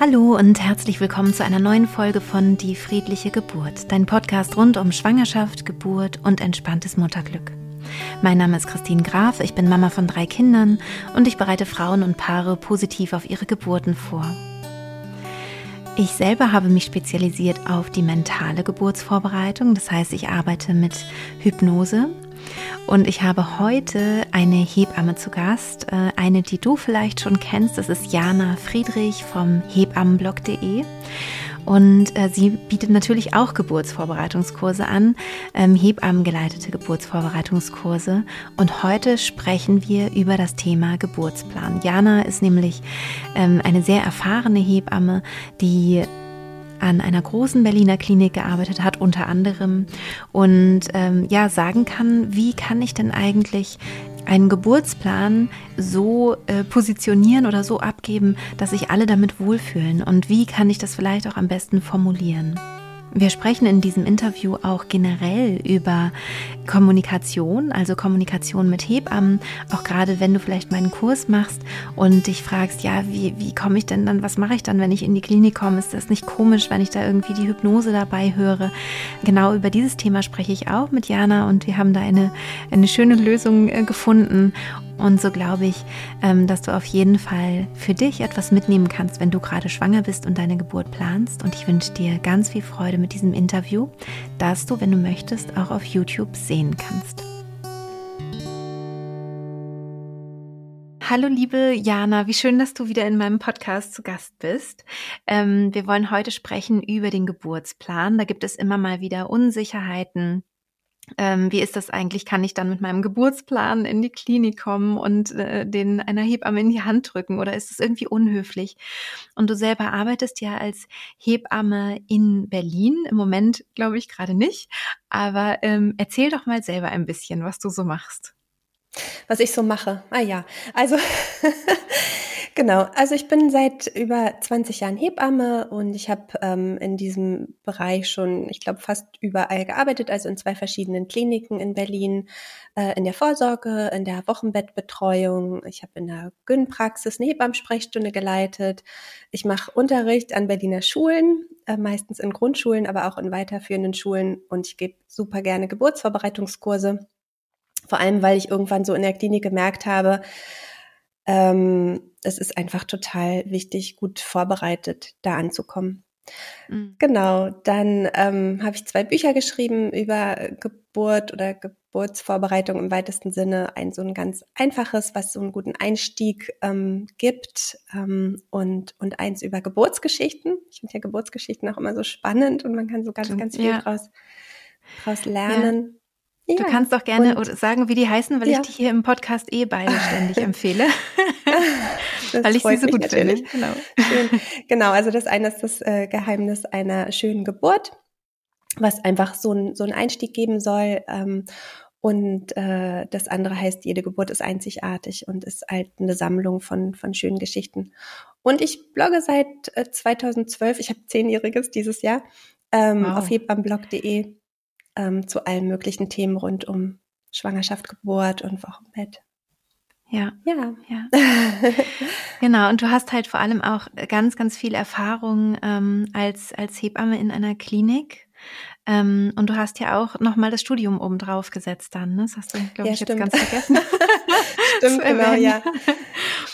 Hallo und herzlich willkommen zu einer neuen Folge von Die friedliche Geburt, dein Podcast rund um Schwangerschaft, Geburt und entspanntes Mutterglück. Mein Name ist Christine Graf, ich bin Mama von drei Kindern und ich bereite Frauen und Paare positiv auf ihre Geburten vor. Ich selber habe mich spezialisiert auf die mentale Geburtsvorbereitung, das heißt, ich arbeite mit Hypnose, und ich habe heute eine Hebamme zu Gast, äh, eine, die du vielleicht schon kennst. Das ist Jana Friedrich vom Hebammenblog.de. Und äh, sie bietet natürlich auch Geburtsvorbereitungskurse an, ähm, Hebammengeleitete Geburtsvorbereitungskurse. Und heute sprechen wir über das Thema Geburtsplan. Jana ist nämlich ähm, eine sehr erfahrene Hebamme, die an einer großen Berliner Klinik gearbeitet hat, unter anderem, und ähm, ja, sagen kann, wie kann ich denn eigentlich einen Geburtsplan so äh, positionieren oder so abgeben, dass sich alle damit wohlfühlen und wie kann ich das vielleicht auch am besten formulieren. Wir sprechen in diesem Interview auch generell über Kommunikation, also Kommunikation mit Hebammen, auch gerade wenn du vielleicht meinen Kurs machst und dich fragst, ja, wie, wie komme ich denn dann, was mache ich dann, wenn ich in die Klinik komme? Ist das nicht komisch, wenn ich da irgendwie die Hypnose dabei höre? Genau über dieses Thema spreche ich auch mit Jana und wir haben da eine, eine schöne Lösung äh, gefunden und so glaube ich, ähm, dass du auf jeden Fall für dich etwas mitnehmen kannst, wenn du gerade schwanger bist und deine Geburt planst. Und ich wünsche dir ganz viel Freude mit diesem Interview, das du, wenn du möchtest, auch auf YouTube sehen kannst. Hallo liebe Jana, wie schön, dass du wieder in meinem Podcast zu Gast bist. Ähm, wir wollen heute sprechen über den Geburtsplan. Da gibt es immer mal wieder Unsicherheiten, ähm, wie ist das eigentlich? Kann ich dann mit meinem Geburtsplan in die Klinik kommen und äh, den einer Hebamme in die Hand drücken oder ist es irgendwie unhöflich? Und du selber arbeitest ja als Hebamme in Berlin. Im Moment glaube ich gerade nicht. Aber ähm, erzähl doch mal selber ein bisschen, was du so machst. Was ich so mache. Ah ja, also Genau, also ich bin seit über 20 Jahren Hebamme und ich habe ähm, in diesem Bereich schon, ich glaube, fast überall gearbeitet, also in zwei verschiedenen Kliniken in Berlin, äh, in der Vorsorge, in der Wochenbettbetreuung. Ich habe in der Gyn-Praxis eine Hebammensprechstunde geleitet. Ich mache Unterricht an Berliner Schulen, äh, meistens in Grundschulen, aber auch in weiterführenden Schulen und ich gebe super gerne Geburtsvorbereitungskurse. Vor allem, weil ich irgendwann so in der Klinik gemerkt habe, ähm, es ist einfach total wichtig, gut vorbereitet da anzukommen. Mhm. Genau, dann ähm, habe ich zwei Bücher geschrieben über Geburt oder Geburtsvorbereitung im weitesten Sinne. Ein so ein ganz einfaches, was so einen guten Einstieg ähm, gibt ähm, und, und eins über Geburtsgeschichten. Ich finde ja Geburtsgeschichten auch immer so spannend und man kann so ganz, ganz viel ja. draus, draus lernen. Ja, du kannst doch gerne sagen, wie die heißen, weil ja. ich die hier im Podcast eh beide ständig empfehle. weil ich sie so gut finde. Genau. Schön. genau, also das eine ist das äh, Geheimnis einer schönen Geburt, was einfach so, ein, so einen Einstieg geben soll. Ähm, und äh, das andere heißt, jede Geburt ist einzigartig und ist halt eine Sammlung von, von schönen Geschichten. Und ich blogge seit äh, 2012, ich habe zehnjähriges dieses Jahr, ähm, wow. auf hebammenblog.de ähm, zu allen möglichen Themen rund um Schwangerschaft, Geburt und Wochenbett. Ja, ja, ja. genau. Und du hast halt vor allem auch ganz, ganz viel Erfahrung ähm, als als Hebamme in einer Klinik. Ähm, und du hast ja auch nochmal das Studium oben drauf gesetzt dann, ne? Das hast du, glaube ja, ich, stimmt. jetzt ganz vergessen. stimmt, genau, ja.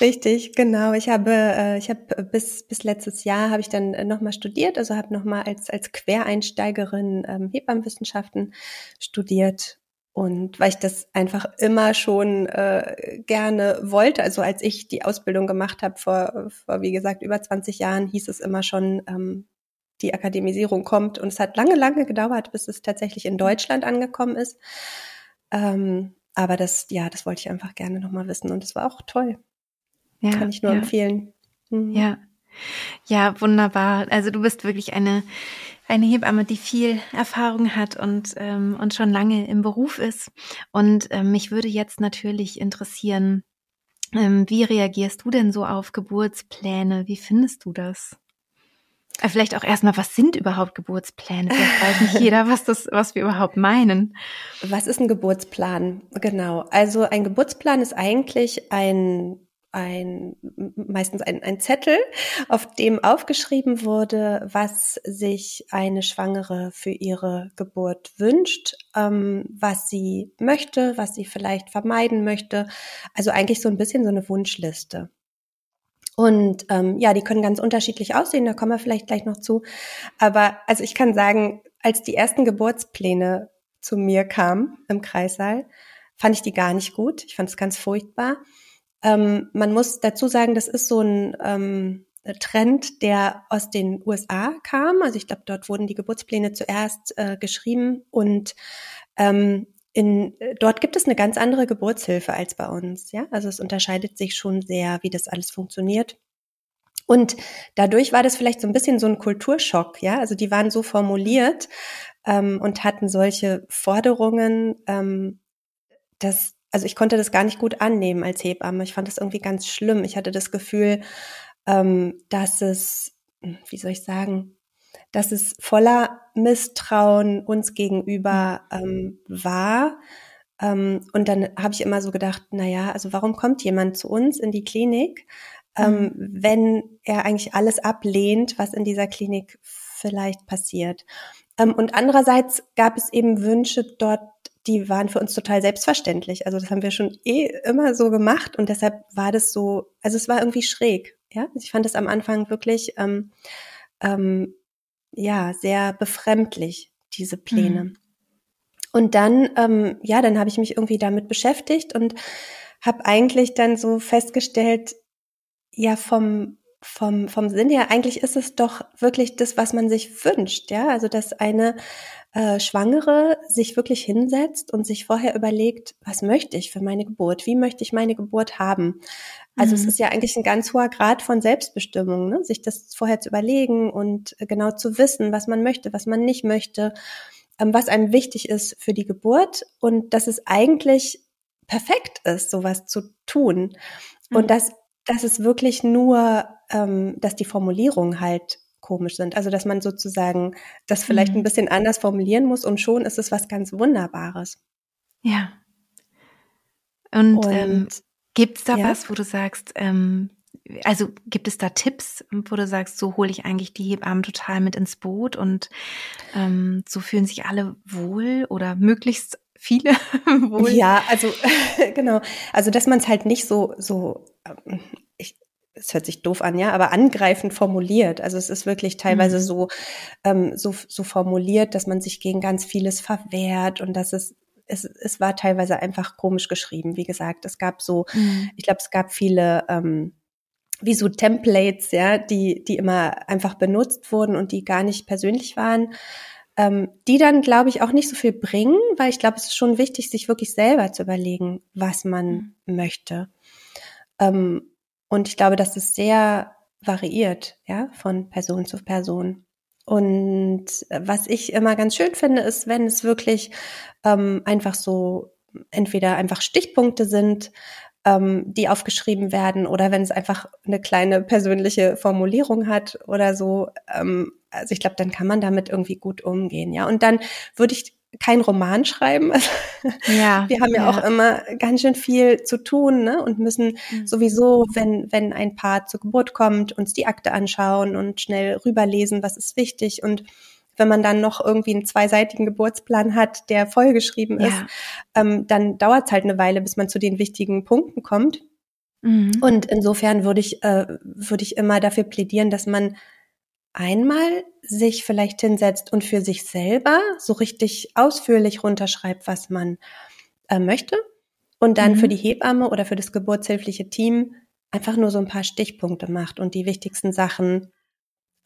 Richtig, genau. Ich habe, äh, ich habe bis, bis letztes Jahr habe ich dann äh, nochmal studiert, also habe nochmal als, als Quereinsteigerin ähm, Hebammenwissenschaften studiert und weil ich das einfach immer schon äh, gerne wollte, also als ich die Ausbildung gemacht habe vor, vor, wie gesagt, über 20 Jahren, hieß es immer schon, ähm, die Akademisierung kommt. Und es hat lange, lange gedauert, bis es tatsächlich in Deutschland angekommen ist. Ähm, aber das, ja, das wollte ich einfach gerne nochmal wissen. Und es war auch toll. Ja, Kann ich nur ja. empfehlen. Mhm. Ja. Ja, wunderbar. Also du bist wirklich eine, eine Hebamme, die viel Erfahrung hat und, ähm, und schon lange im Beruf ist. Und ähm, mich würde jetzt natürlich interessieren, ähm, wie reagierst du denn so auf Geburtspläne? Wie findest du das? Äh, vielleicht auch erstmal, was sind überhaupt Geburtspläne? Vielleicht weiß nicht jeder, was das, was wir überhaupt meinen. Was ist ein Geburtsplan? Genau. Also ein Geburtsplan ist eigentlich ein ein, meistens ein, ein Zettel, auf dem aufgeschrieben wurde, was sich eine Schwangere für ihre Geburt wünscht, ähm, was sie möchte, was sie vielleicht vermeiden möchte. Also eigentlich so ein bisschen so eine Wunschliste. Und ähm, ja, die können ganz unterschiedlich aussehen, da kommen wir vielleicht gleich noch zu. Aber also ich kann sagen, als die ersten Geburtspläne zu mir kamen im Kreissaal, fand ich die gar nicht gut. Ich fand es ganz furchtbar. Ähm, man muss dazu sagen, das ist so ein ähm, Trend, der aus den USA kam. Also ich glaube, dort wurden die Geburtspläne zuerst äh, geschrieben und ähm, in, dort gibt es eine ganz andere Geburtshilfe als bei uns. Ja, also es unterscheidet sich schon sehr, wie das alles funktioniert. Und dadurch war das vielleicht so ein bisschen so ein Kulturschock. Ja, also die waren so formuliert ähm, und hatten solche Forderungen, ähm, dass also ich konnte das gar nicht gut annehmen als Hebamme. Ich fand das irgendwie ganz schlimm. Ich hatte das Gefühl, ähm, dass es, wie soll ich sagen, dass es voller Misstrauen uns gegenüber ähm, war. Ähm, und dann habe ich immer so gedacht, na ja, also warum kommt jemand zu uns in die Klinik, ähm, mhm. wenn er eigentlich alles ablehnt, was in dieser Klinik vielleicht passiert? Ähm, und andererseits gab es eben Wünsche dort die waren für uns total selbstverständlich. Also das haben wir schon eh immer so gemacht und deshalb war das so, also es war irgendwie schräg. Ja, ich fand es am Anfang wirklich ähm, ähm, ja sehr befremdlich diese Pläne. Mhm. Und dann ähm, ja, dann habe ich mich irgendwie damit beschäftigt und habe eigentlich dann so festgestellt, ja vom vom, vom Sinn her, eigentlich ist es doch wirklich das, was man sich wünscht, ja. Also, dass eine äh, Schwangere sich wirklich hinsetzt und sich vorher überlegt, was möchte ich für meine Geburt? Wie möchte ich meine Geburt haben? Also, mhm. es ist ja eigentlich ein ganz hoher Grad von Selbstbestimmung, ne? sich das vorher zu überlegen und genau zu wissen, was man möchte, was man nicht möchte, ähm, was einem wichtig ist für die Geburt und dass es eigentlich perfekt ist, sowas zu tun. Mhm. Und dass, dass es wirklich nur ähm, dass die Formulierungen halt komisch sind. Also dass man sozusagen das vielleicht mhm. ein bisschen anders formulieren muss und schon ist es was ganz Wunderbares. Ja. Und, und ähm, gibt es da ja? was, wo du sagst, ähm, also gibt es da Tipps, wo du sagst, so hole ich eigentlich die Hebammen total mit ins Boot und ähm, so fühlen sich alle wohl oder möglichst viele wohl? Ja, also genau. Also dass man es halt nicht so so ähm, es hört sich doof an, ja, aber angreifend formuliert. Also es ist wirklich teilweise mhm. so, ähm, so, so formuliert, dass man sich gegen ganz vieles verwehrt und dass es es, es war teilweise einfach komisch geschrieben. Wie gesagt, es gab so, mhm. ich glaube, es gab viele ähm, wie so Templates, ja, die, die immer einfach benutzt wurden und die gar nicht persönlich waren, ähm, die dann, glaube ich, auch nicht so viel bringen, weil ich glaube, es ist schon wichtig, sich wirklich selber zu überlegen, was man mhm. möchte. Ähm, und ich glaube, dass es sehr variiert, ja, von Person zu Person. Und was ich immer ganz schön finde, ist, wenn es wirklich ähm, einfach so entweder einfach Stichpunkte sind, ähm, die aufgeschrieben werden, oder wenn es einfach eine kleine persönliche Formulierung hat oder so. Ähm, also ich glaube, dann kann man damit irgendwie gut umgehen, ja. Und dann würde ich kein Roman schreiben. Ja, wir haben ja, ja, auch immer ganz schön viel zu tun ne? und müssen mhm. sowieso, wenn, wenn ein Paar zur Geburt kommt, uns die Akte anschauen und schnell rüberlesen, was ist wichtig. Und wenn man dann noch irgendwie einen zweiseitigen Geburtsplan hat, der vollgeschrieben ja. ist, ähm, dann dauert es halt eine Weile, bis man zu den wichtigen Punkten kommt. Mhm. Und insofern würde ich, äh, würde ich immer dafür plädieren, dass man einmal sich vielleicht hinsetzt und für sich selber so richtig ausführlich runterschreibt, was man äh, möchte und dann mhm. für die Hebamme oder für das geburtshilfliche Team einfach nur so ein paar Stichpunkte macht und die wichtigsten Sachen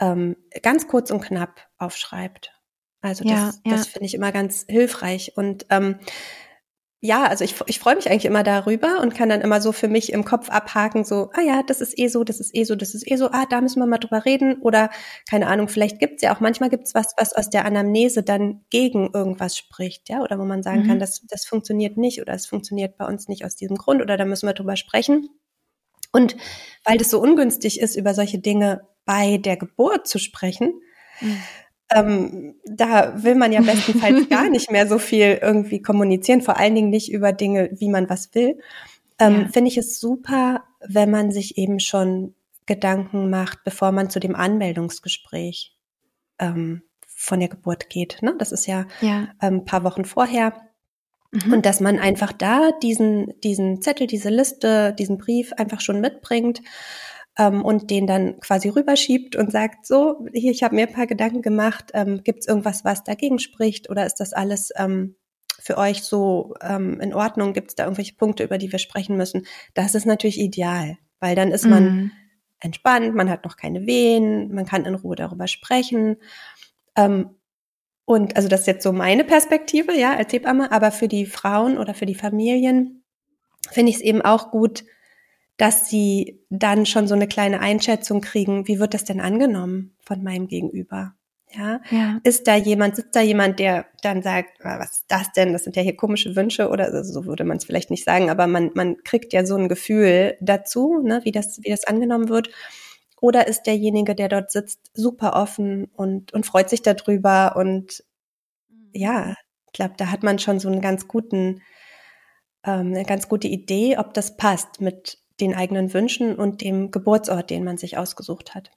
ähm, ganz kurz und knapp aufschreibt. Also das, ja, ja. das finde ich immer ganz hilfreich und ähm, ja, also ich, ich freue mich eigentlich immer darüber und kann dann immer so für mich im Kopf abhaken, so, ah ja, das ist eh so, das ist eh so, das ist eh so, ah, da müssen wir mal drüber reden. Oder keine Ahnung, vielleicht gibt's ja auch, manchmal gibt's was, was aus der Anamnese dann gegen irgendwas spricht, ja, oder wo man sagen mhm. kann, das, das funktioniert nicht oder es funktioniert bei uns nicht aus diesem Grund oder da müssen wir drüber sprechen. Und weil das so ungünstig ist, über solche Dinge bei der Geburt zu sprechen, mhm ähm, da will man ja bestenfalls gar nicht mehr so viel irgendwie kommunizieren, vor allen Dingen nicht über Dinge, wie man was will. Ähm, ja. Finde ich es super, wenn man sich eben schon Gedanken macht, bevor man zu dem Anmeldungsgespräch ähm, von der Geburt geht. Ne? Das ist ja, ja. ein ähm, paar Wochen vorher. Mhm. Und dass man einfach da diesen, diesen Zettel, diese Liste, diesen Brief einfach schon mitbringt ähm, und den dann quasi rüberschiebt und sagt, so, hier, ich habe mir ein paar Gedanken gemacht, ähm, gibt es irgendwas, was dagegen spricht oder ist das alles ähm, für euch so ähm, in Ordnung? Gibt es da irgendwelche Punkte, über die wir sprechen müssen? Das ist natürlich ideal, weil dann ist man mhm. entspannt, man hat noch keine Wehen, man kann in Ruhe darüber sprechen. Ähm, und also das ist jetzt so meine Perspektive, ja, als Hebamme, aber für die Frauen oder für die Familien finde ich es eben auch gut, dass sie dann schon so eine kleine Einschätzung kriegen, wie wird das denn angenommen von meinem Gegenüber? Ja? ja. Ist da jemand, sitzt da jemand, der dann sagt, ah, was ist das denn? Das sind ja hier komische Wünsche oder also so würde man es vielleicht nicht sagen, aber man, man kriegt ja so ein Gefühl dazu, ne, wie das, wie das angenommen wird. Oder ist derjenige, der dort sitzt, super offen und, und freut sich darüber und mhm. ja, ich glaube, da hat man schon so einen ganz guten, ähm, eine ganz gute Idee, ob das passt mit den eigenen Wünschen und dem Geburtsort, den man sich ausgesucht hat.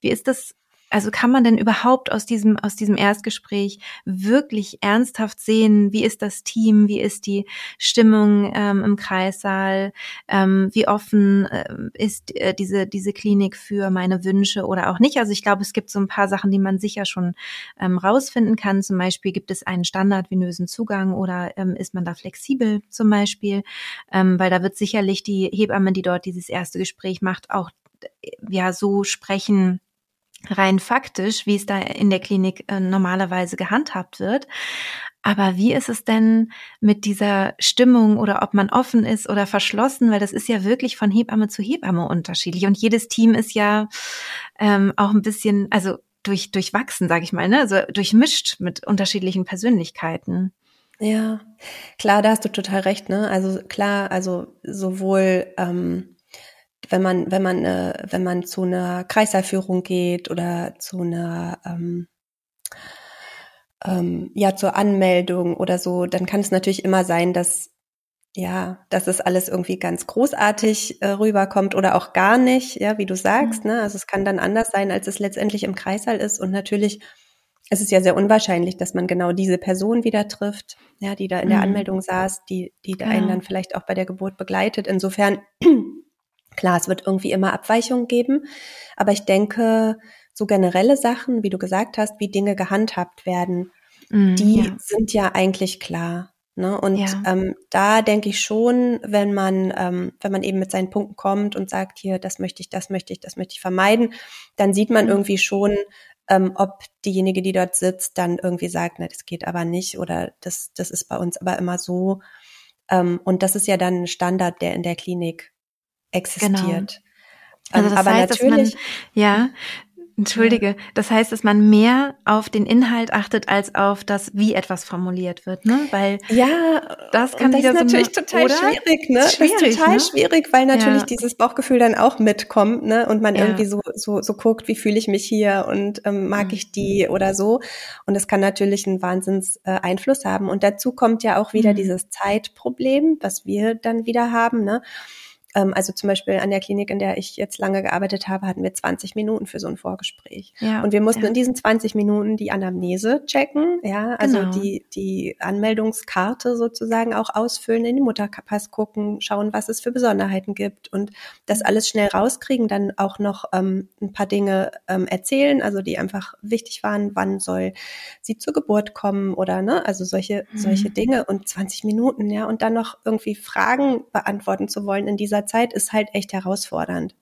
Wie ist das also kann man denn überhaupt aus diesem, aus diesem Erstgespräch wirklich ernsthaft sehen, wie ist das Team, wie ist die Stimmung ähm, im Kreissaal, ähm, wie offen äh, ist äh, diese, diese Klinik für meine Wünsche oder auch nicht? Also ich glaube, es gibt so ein paar Sachen, die man sicher schon ähm, rausfinden kann. Zum Beispiel gibt es einen standardvenösen Zugang oder ähm, ist man da flexibel zum Beispiel? Ähm, weil da wird sicherlich die Hebamme, die dort dieses erste Gespräch macht, auch ja so sprechen, rein faktisch, wie es da in der Klinik äh, normalerweise gehandhabt wird. Aber wie ist es denn mit dieser Stimmung oder ob man offen ist oder verschlossen? Weil das ist ja wirklich von Hebamme zu Hebamme unterschiedlich. Und jedes Team ist ja ähm, auch ein bisschen, also durch, durchwachsen, sage ich mal, ne? also durchmischt mit unterschiedlichen Persönlichkeiten. Ja, klar, da hast du total recht. Ne? Also klar, also sowohl ähm, wenn man, wenn man, äh, wenn man zu einer Kreiserführung geht oder zu einer, ähm, ähm, ja, zur Anmeldung oder so, dann kann es natürlich immer sein, dass ja, dass es alles irgendwie ganz großartig äh, rüberkommt oder auch gar nicht, ja, wie du sagst, mhm. ne? Also es kann dann anders sein, als es letztendlich im Kreißsaal ist. Und natürlich ist es ja sehr unwahrscheinlich, dass man genau diese Person wieder trifft, ja, die da in der mhm. Anmeldung saß, die, die genau. einen dann vielleicht auch bei der Geburt begleitet. Insofern Klar, es wird irgendwie immer Abweichungen geben, aber ich denke, so generelle Sachen, wie du gesagt hast, wie Dinge gehandhabt werden, mm, die ja. sind ja eigentlich klar. Ne? Und ja. ähm, da denke ich schon, wenn man, ähm, wenn man eben mit seinen Punkten kommt und sagt, hier, das möchte ich, das möchte ich, das möchte ich vermeiden, dann sieht man mhm. irgendwie schon, ähm, ob diejenige, die dort sitzt, dann irgendwie sagt, na, das geht aber nicht oder das, das ist bei uns aber immer so. Ähm, und das ist ja dann ein Standard, der in der Klinik existiert. Genau. Also das aber heißt, natürlich, dass man, ja, Entschuldige, das heißt, dass man mehr auf den Inhalt achtet als auf das, wie etwas formuliert wird, ne? Weil ja, das kann das ist natürlich so, total oder? schwierig, ne? Schwierig, das ist total ne? schwierig, weil natürlich ja. dieses Bauchgefühl dann auch mitkommt, ne? Und man ja. irgendwie so so so guckt, wie fühle ich mich hier und ähm, mag mhm. ich die oder so. Und das kann natürlich einen Wahnsinns äh, Einfluss haben. Und dazu kommt ja auch wieder mhm. dieses Zeitproblem, was wir dann wieder haben, ne? Ähm, also zum Beispiel an der Klinik, in der ich jetzt lange gearbeitet habe, hatten wir 20 Minuten für so ein Vorgespräch. Ja, und wir mussten ja. in diesen 20 Minuten die Anamnese checken, ja, also genau. die, die Anmeldungskarte sozusagen auch ausfüllen, in den Mutterpass gucken, schauen, was es für Besonderheiten gibt und das alles schnell rauskriegen, dann auch noch ähm, ein paar Dinge ähm, erzählen, also die einfach wichtig waren, wann soll sie zur Geburt kommen oder ne, also solche, mhm. solche Dinge und 20 Minuten, ja, und dann noch irgendwie Fragen beantworten zu wollen in dieser Zeit ist halt echt herausfordernd.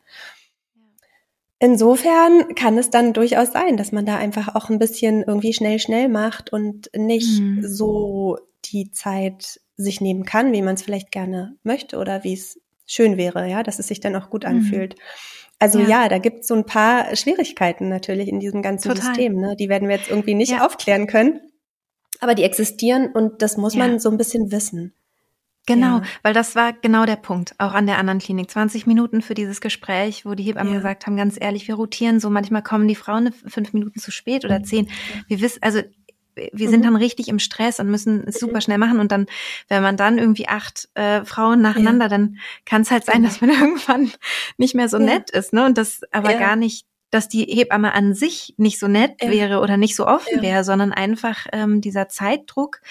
Insofern kann es dann durchaus sein, dass man da einfach auch ein bisschen irgendwie schnell, schnell macht und nicht mhm. so die Zeit sich nehmen kann, wie man es vielleicht gerne möchte oder wie es schön wäre, ja, dass es sich dann auch gut mhm. anfühlt. Also ja, ja da gibt es so ein paar Schwierigkeiten natürlich in diesem ganzen Total. System. Ne? Die werden wir jetzt irgendwie nicht ja. aufklären können, aber die existieren und das muss ja. man so ein bisschen wissen. Genau, ja. weil das war genau der Punkt, auch an der anderen Klinik. 20 Minuten für dieses Gespräch, wo die Hebammen ja. gesagt haben, ganz ehrlich, wir rotieren so, manchmal kommen die Frauen fünf Minuten zu spät oder zehn. Wir wissen, also wir sind mhm. dann richtig im Stress und müssen es super mhm. schnell machen. Und dann, wenn man dann irgendwie acht äh, Frauen nacheinander, ja. dann kann es halt sein, dass man irgendwann nicht mehr so ja. nett ist, ne? Und das aber ja. gar nicht dass die Hebamme an sich nicht so nett ja. wäre oder nicht so offen ja. wäre, sondern einfach ähm, dieser Zeitdruck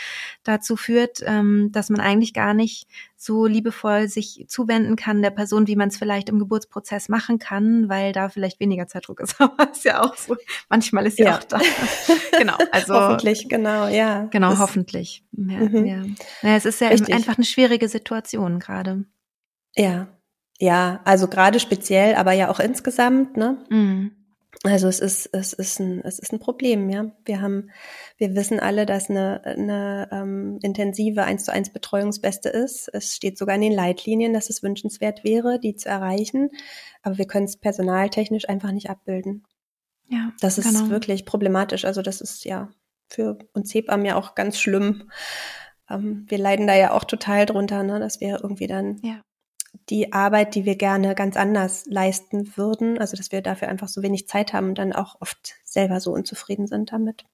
dazu führt, ähm, dass man eigentlich gar nicht so liebevoll sich zuwenden kann der Person, wie man es vielleicht im Geburtsprozess machen kann, weil da vielleicht weniger Zeitdruck ist. Aber ist ja auch so. Manchmal ist ja, ja auch da. genau. Also hoffentlich, genau, ja. Genau, das, hoffentlich. Ja, mhm. ja. ja, es ist ja Richtig. einfach eine schwierige Situation gerade. Ja, ja, also gerade speziell, aber ja auch insgesamt, ne? Mhm. Also es ist, es ist ein, es ist ein Problem, ja. Wir haben, wir wissen alle, dass eine, eine ähm, intensive 1 zu 1 Betreuungsbeste ist. Es steht sogar in den Leitlinien, dass es wünschenswert wäre, die zu erreichen. Aber wir können es personaltechnisch einfach nicht abbilden. Ja. Das ist genau. wirklich problematisch. Also das ist ja für uns Hebammen ja auch ganz schlimm. Ähm, wir leiden da ja auch total drunter, ne, dass wir irgendwie dann ja die Arbeit, die wir gerne ganz anders leisten würden, also dass wir dafür einfach so wenig Zeit haben und dann auch oft selber so unzufrieden sind damit.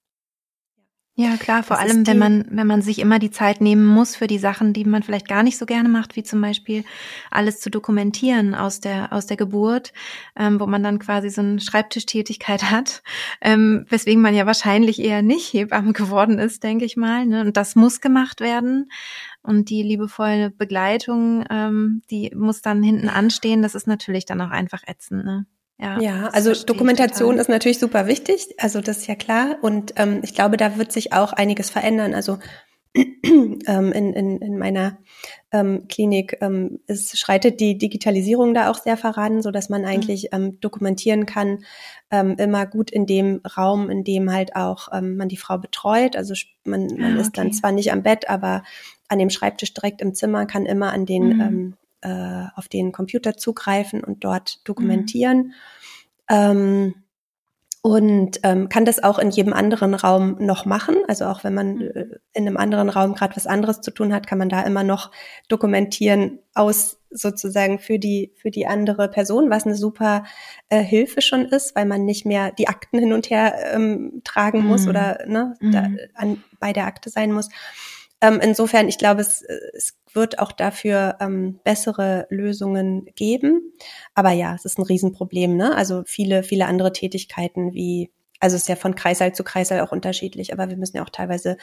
Ja, klar, vor das allem, wenn man, wenn man sich immer die Zeit nehmen muss für die Sachen, die man vielleicht gar nicht so gerne macht, wie zum Beispiel alles zu dokumentieren aus der, aus der Geburt, ähm, wo man dann quasi so eine Schreibtischtätigkeit hat, ähm, weswegen man ja wahrscheinlich eher nicht Hebamme geworden ist, denke ich mal. Ne? Und das muss gemacht werden. Und die liebevolle Begleitung, ähm, die muss dann hinten anstehen. Das ist natürlich dann auch einfach ätzend, ne? Ja, ja also Dokumentation ist natürlich super wichtig, also das ist ja klar. Und ähm, ich glaube, da wird sich auch einiges verändern. Also ähm, in, in, in meiner ähm, Klinik ähm, es schreitet die Digitalisierung da auch sehr voran, so dass man mhm. eigentlich ähm, dokumentieren kann, ähm, immer gut in dem Raum, in dem halt auch ähm, man die Frau betreut. Also man, man ah, ist dann zwar nicht am Bett, aber an dem Schreibtisch direkt im Zimmer, kann immer an den mhm. ähm, äh, auf den Computer zugreifen und dort dokumentieren. Mhm. Ähm, und ähm, kann das auch in jedem anderen Raum noch machen. Also auch wenn man mhm. äh, in einem anderen Raum gerade was anderes zu tun hat, kann man da immer noch dokumentieren aus sozusagen für die für die andere Person, was eine super äh, Hilfe schon ist, weil man nicht mehr die Akten hin und her ähm, tragen mhm. muss oder ne, mhm. da, an, bei der Akte sein muss. Ähm, insofern, ich glaube, es, es wird auch dafür ähm, bessere Lösungen geben. Aber ja, es ist ein Riesenproblem. Ne? Also viele, viele andere Tätigkeiten wie, also es ist ja von Kreißsaal zu Kreißsaal auch unterschiedlich, aber wir müssen ja auch teilweise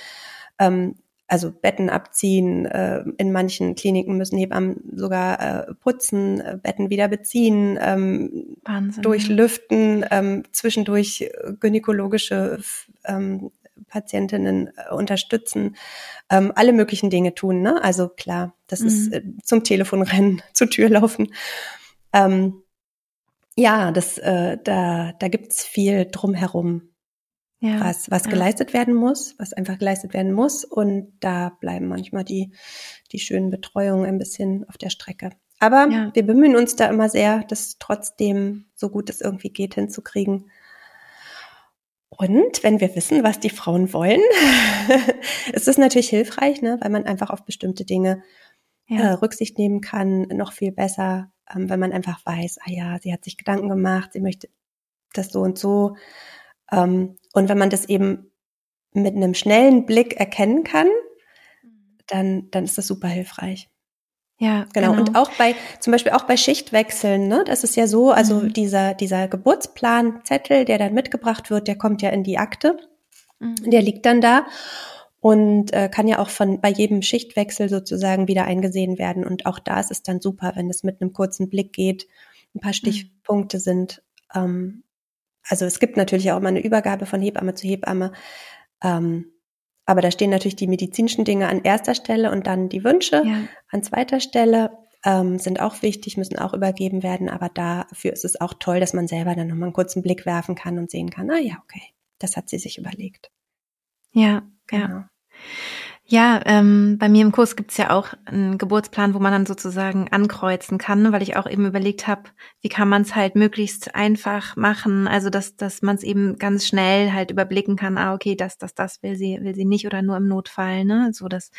ähm, also Betten abziehen. Äh, in manchen Kliniken müssen Hebammen sogar äh, putzen, äh, Betten wieder beziehen, ähm, Wahnsinn. durchlüften, ähm, zwischendurch gynäkologische ähm, Patientinnen äh, unterstützen, ähm, alle möglichen Dinge tun. Ne? Also klar, das mhm. ist äh, zum Telefon rennen, zur Tür laufen. Ähm, ja, das, äh, da, da gibt's viel drumherum, ja, was, was ja. geleistet werden muss, was einfach geleistet werden muss. Und da bleiben manchmal die, die schönen Betreuungen ein bisschen auf der Strecke. Aber ja. wir bemühen uns da immer sehr, das trotzdem so gut es irgendwie geht hinzukriegen. Und wenn wir wissen, was die Frauen wollen, ist es natürlich hilfreich, ne, weil man einfach auf bestimmte Dinge ja. äh, Rücksicht nehmen kann, noch viel besser, ähm, wenn man einfach weiß, ah ja, sie hat sich Gedanken gemacht, sie möchte das so und so. Ähm, und wenn man das eben mit einem schnellen Blick erkennen kann, mhm. dann, dann ist das super hilfreich. Ja, genau. genau. Und auch bei, zum Beispiel auch bei Schichtwechseln, ne, das ist ja so, also mhm. dieser, dieser Geburtsplanzettel, der dann mitgebracht wird, der kommt ja in die Akte. Mhm. Der liegt dann da und äh, kann ja auch von bei jedem Schichtwechsel sozusagen wieder eingesehen werden. Und auch da ist es dann super, wenn es mit einem kurzen Blick geht, ein paar mhm. Stichpunkte mhm. sind. Ähm, also es gibt natürlich auch immer eine Übergabe von Hebamme zu Hebamme. Ähm, aber da stehen natürlich die medizinischen Dinge an erster Stelle und dann die Wünsche ja. an zweiter Stelle ähm, sind auch wichtig, müssen auch übergeben werden. Aber dafür ist es auch toll, dass man selber dann nochmal einen kurzen Blick werfen kann und sehen kann, ah ja, okay, das hat sie sich überlegt. Ja, genau. ja. Ja, ähm, bei mir im Kurs gibt's ja auch einen Geburtsplan, wo man dann sozusagen ankreuzen kann, weil ich auch eben überlegt habe, wie kann man es halt möglichst einfach machen, also dass, dass man es eben ganz schnell halt überblicken kann, ah, okay, das, das, das will sie, will sie nicht oder nur im Notfall, ne? So das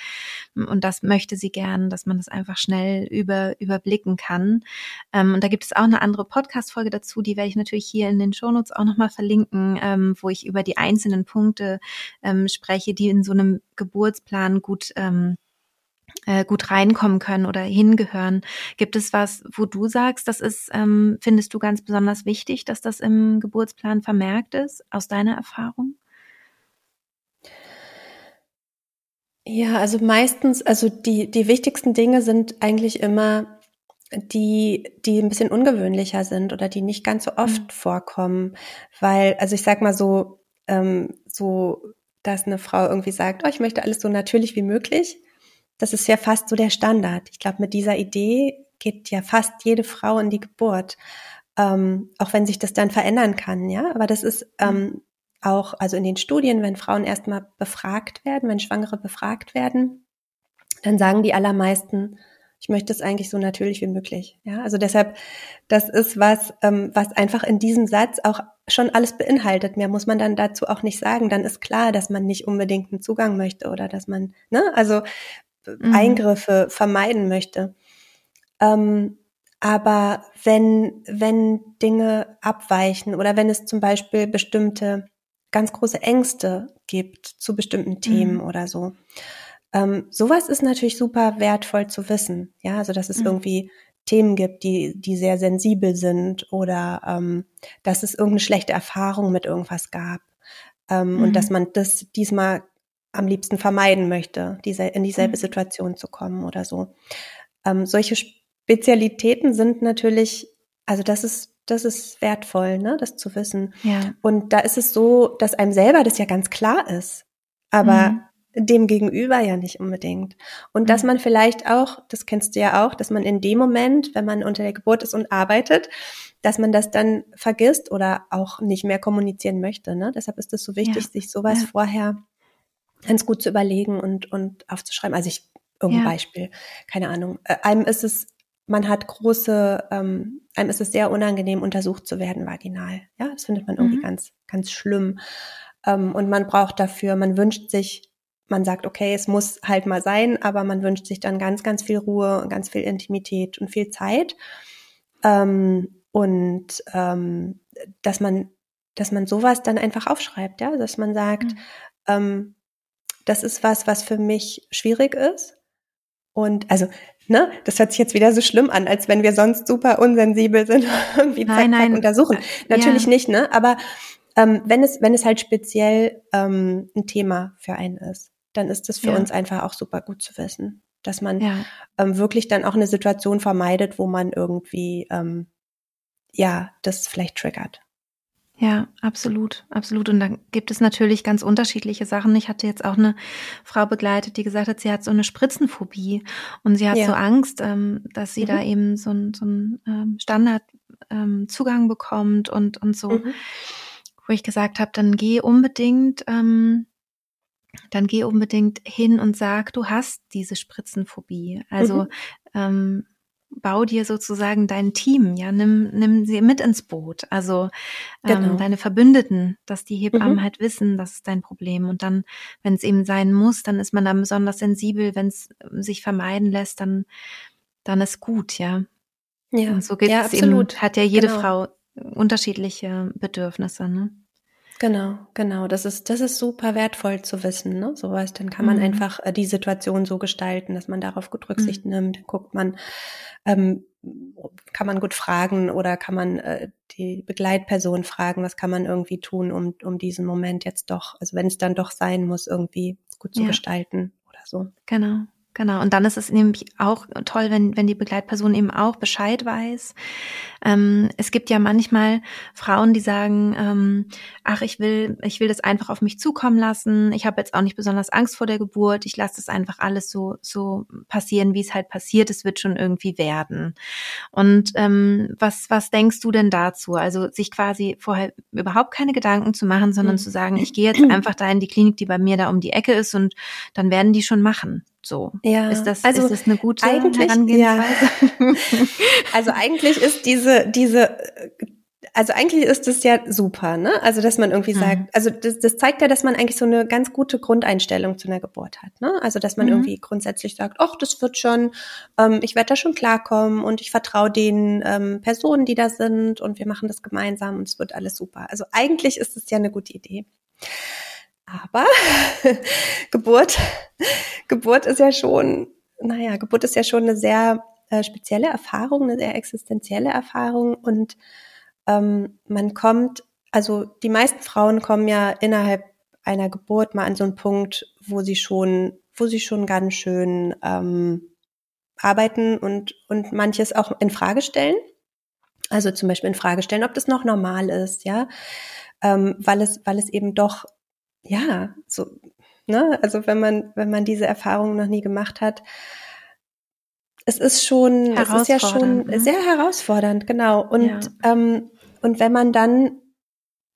und das möchte sie gern, dass man das einfach schnell über, überblicken kann. Ähm, und da gibt es auch eine andere Podcast-Folge dazu, die werde ich natürlich hier in den Shownotes auch nochmal verlinken, ähm, wo ich über die einzelnen Punkte ähm, spreche, die in so einem Geburtsplan gut ähm, äh, gut reinkommen können oder hingehören. Gibt es was, wo du sagst, das ist, ähm, findest du ganz besonders wichtig, dass das im Geburtsplan vermerkt ist, aus deiner Erfahrung? Ja, also meistens, also die, die wichtigsten Dinge sind eigentlich immer die, die ein bisschen ungewöhnlicher sind oder die nicht ganz so oft mhm. vorkommen. Weil, also ich sag mal so, ähm, so dass eine Frau irgendwie sagt, oh, ich möchte alles so natürlich wie möglich. Das ist ja fast so der Standard. Ich glaube, mit dieser Idee geht ja fast jede Frau in die Geburt, ähm, auch wenn sich das dann verändern kann, ja. Aber das ist ähm, auch, also in den Studien, wenn Frauen erstmal befragt werden, wenn Schwangere befragt werden, dann sagen die allermeisten, ich möchte es eigentlich so natürlich wie möglich. Ja, also deshalb, das ist was, ähm, was einfach in diesem Satz auch schon alles beinhaltet. Mehr muss man dann dazu auch nicht sagen. Dann ist klar, dass man nicht unbedingt einen Zugang möchte oder dass man, ne, also mhm. Eingriffe vermeiden möchte. Ähm, aber wenn, wenn Dinge abweichen oder wenn es zum Beispiel bestimmte ganz große Ängste gibt zu bestimmten Themen mhm. oder so, ähm, sowas ist natürlich super wertvoll zu wissen. Ja, also dass es mhm. irgendwie Themen gibt, die, die sehr sensibel sind oder ähm, dass es irgendeine schlechte Erfahrung mit irgendwas gab. Ähm, mhm. Und dass man das diesmal am liebsten vermeiden möchte, diese, in dieselbe mhm. Situation zu kommen oder so. Ähm, solche Spezialitäten sind natürlich, also das ist, das ist wertvoll, ne, das zu wissen. Ja. Und da ist es so, dass einem selber das ja ganz klar ist. Aber mhm dem Gegenüber ja nicht unbedingt. Und dass mhm. man vielleicht auch, das kennst du ja auch, dass man in dem Moment, wenn man unter der Geburt ist und arbeitet, dass man das dann vergisst oder auch nicht mehr kommunizieren möchte. Ne? Deshalb ist es so wichtig, ja. sich sowas ja. vorher ganz gut zu überlegen und, und aufzuschreiben. Also ich, irgendein ja. Beispiel, keine Ahnung. Äh, einem ist es, man hat große, ähm, einem ist es sehr unangenehm, untersucht zu werden vaginal. Ja, das findet man irgendwie mhm. ganz, ganz schlimm. Ähm, und man braucht dafür, man wünscht sich man sagt, okay, es muss halt mal sein, aber man wünscht sich dann ganz, ganz viel Ruhe und ganz viel Intimität und viel Zeit. Ähm, und ähm, dass man, dass man sowas dann einfach aufschreibt, ja, dass man sagt, mhm. ähm, das ist was, was für mich schwierig ist. Und also, ne, das hört sich jetzt wieder so schlimm an, als wenn wir sonst super unsensibel sind, irgendwie zack, nein, nein. untersuchen. Natürlich ja. nicht, ne? Aber ähm, wenn es, wenn es halt speziell ähm, ein Thema für einen ist dann ist das für ja. uns einfach auch super gut zu wissen, dass man ja. ähm, wirklich dann auch eine Situation vermeidet, wo man irgendwie ähm, ja das vielleicht triggert. Ja, absolut, absolut. Und dann gibt es natürlich ganz unterschiedliche Sachen. Ich hatte jetzt auch eine Frau begleitet, die gesagt hat, sie hat so eine Spritzenphobie und sie hat ja. so Angst, ähm, dass sie mhm. da eben so einen so einen ähm, Standardzugang ähm, bekommt und und so. Mhm. Wo ich gesagt habe, dann geh unbedingt ähm, dann geh unbedingt hin und sag, du hast diese Spritzenphobie. Also mhm. ähm, bau dir sozusagen dein Team, ja, nimm, nimm sie mit ins Boot. Also ähm, genau. deine Verbündeten, dass die Hebammen mhm. halt wissen, das ist dein Problem. Und dann, wenn es eben sein muss, dann ist man dann besonders sensibel, wenn es sich vermeiden lässt, dann, dann ist gut, ja. Ja, und so geht ja, es absolut. Eben, hat ja jede genau. Frau unterschiedliche Bedürfnisse, ne? Genau, genau. Das ist, das ist super wertvoll zu wissen, ne? Sowas. Dann kann man mhm. einfach äh, die Situation so gestalten, dass man darauf gut Rücksicht mhm. nimmt. Guckt man, ähm, kann man gut fragen oder kann man äh, die Begleitperson fragen, was kann man irgendwie tun, um, um diesen Moment jetzt doch, also wenn es dann doch sein muss, irgendwie gut zu ja. gestalten oder so. Genau. Genau. Und dann ist es nämlich auch toll, wenn, wenn die Begleitperson eben auch Bescheid weiß. Ähm, es gibt ja manchmal Frauen, die sagen, ähm, ach, ich will, ich will das einfach auf mich zukommen lassen. Ich habe jetzt auch nicht besonders Angst vor der Geburt. Ich lasse das einfach alles so, so passieren, wie es halt passiert. Es wird schon irgendwie werden. Und ähm, was, was denkst du denn dazu? Also sich quasi vorher überhaupt keine Gedanken zu machen, sondern mhm. zu sagen, ich gehe jetzt einfach da in die Klinik, die bei mir da um die Ecke ist und dann werden die schon machen. So. Ja. Ist das, also ist das eine gute eigentlich, Herangehensweise? Ja. also eigentlich ist diese, diese, also eigentlich ist es ja super, ne? Also, dass man irgendwie mhm. sagt, also das, das zeigt ja, dass man eigentlich so eine ganz gute Grundeinstellung zu einer Geburt hat, ne? Also, dass man mhm. irgendwie grundsätzlich sagt, ach, das wird schon, ähm, ich werde da schon klarkommen und ich vertraue den ähm, Personen, die da sind und wir machen das gemeinsam und es wird alles super. Also eigentlich ist es ja eine gute Idee. Aber Geburt, Geburt ist ja schon, naja, Geburt ist ja schon eine sehr äh, spezielle Erfahrung, eine sehr existenzielle Erfahrung und ähm, man kommt, also die meisten Frauen kommen ja innerhalb einer Geburt mal an so einen Punkt, wo sie schon, wo sie schon ganz schön ähm, arbeiten und, und manches auch in Frage stellen. Also zum Beispiel in Frage stellen, ob das noch normal ist, ja, ähm, weil es, weil es eben doch ja, so, ne, also wenn man, wenn man diese Erfahrung noch nie gemacht hat, es ist schon, es ist ja schon ne? sehr herausfordernd, genau. Und, ja. ähm, und wenn man dann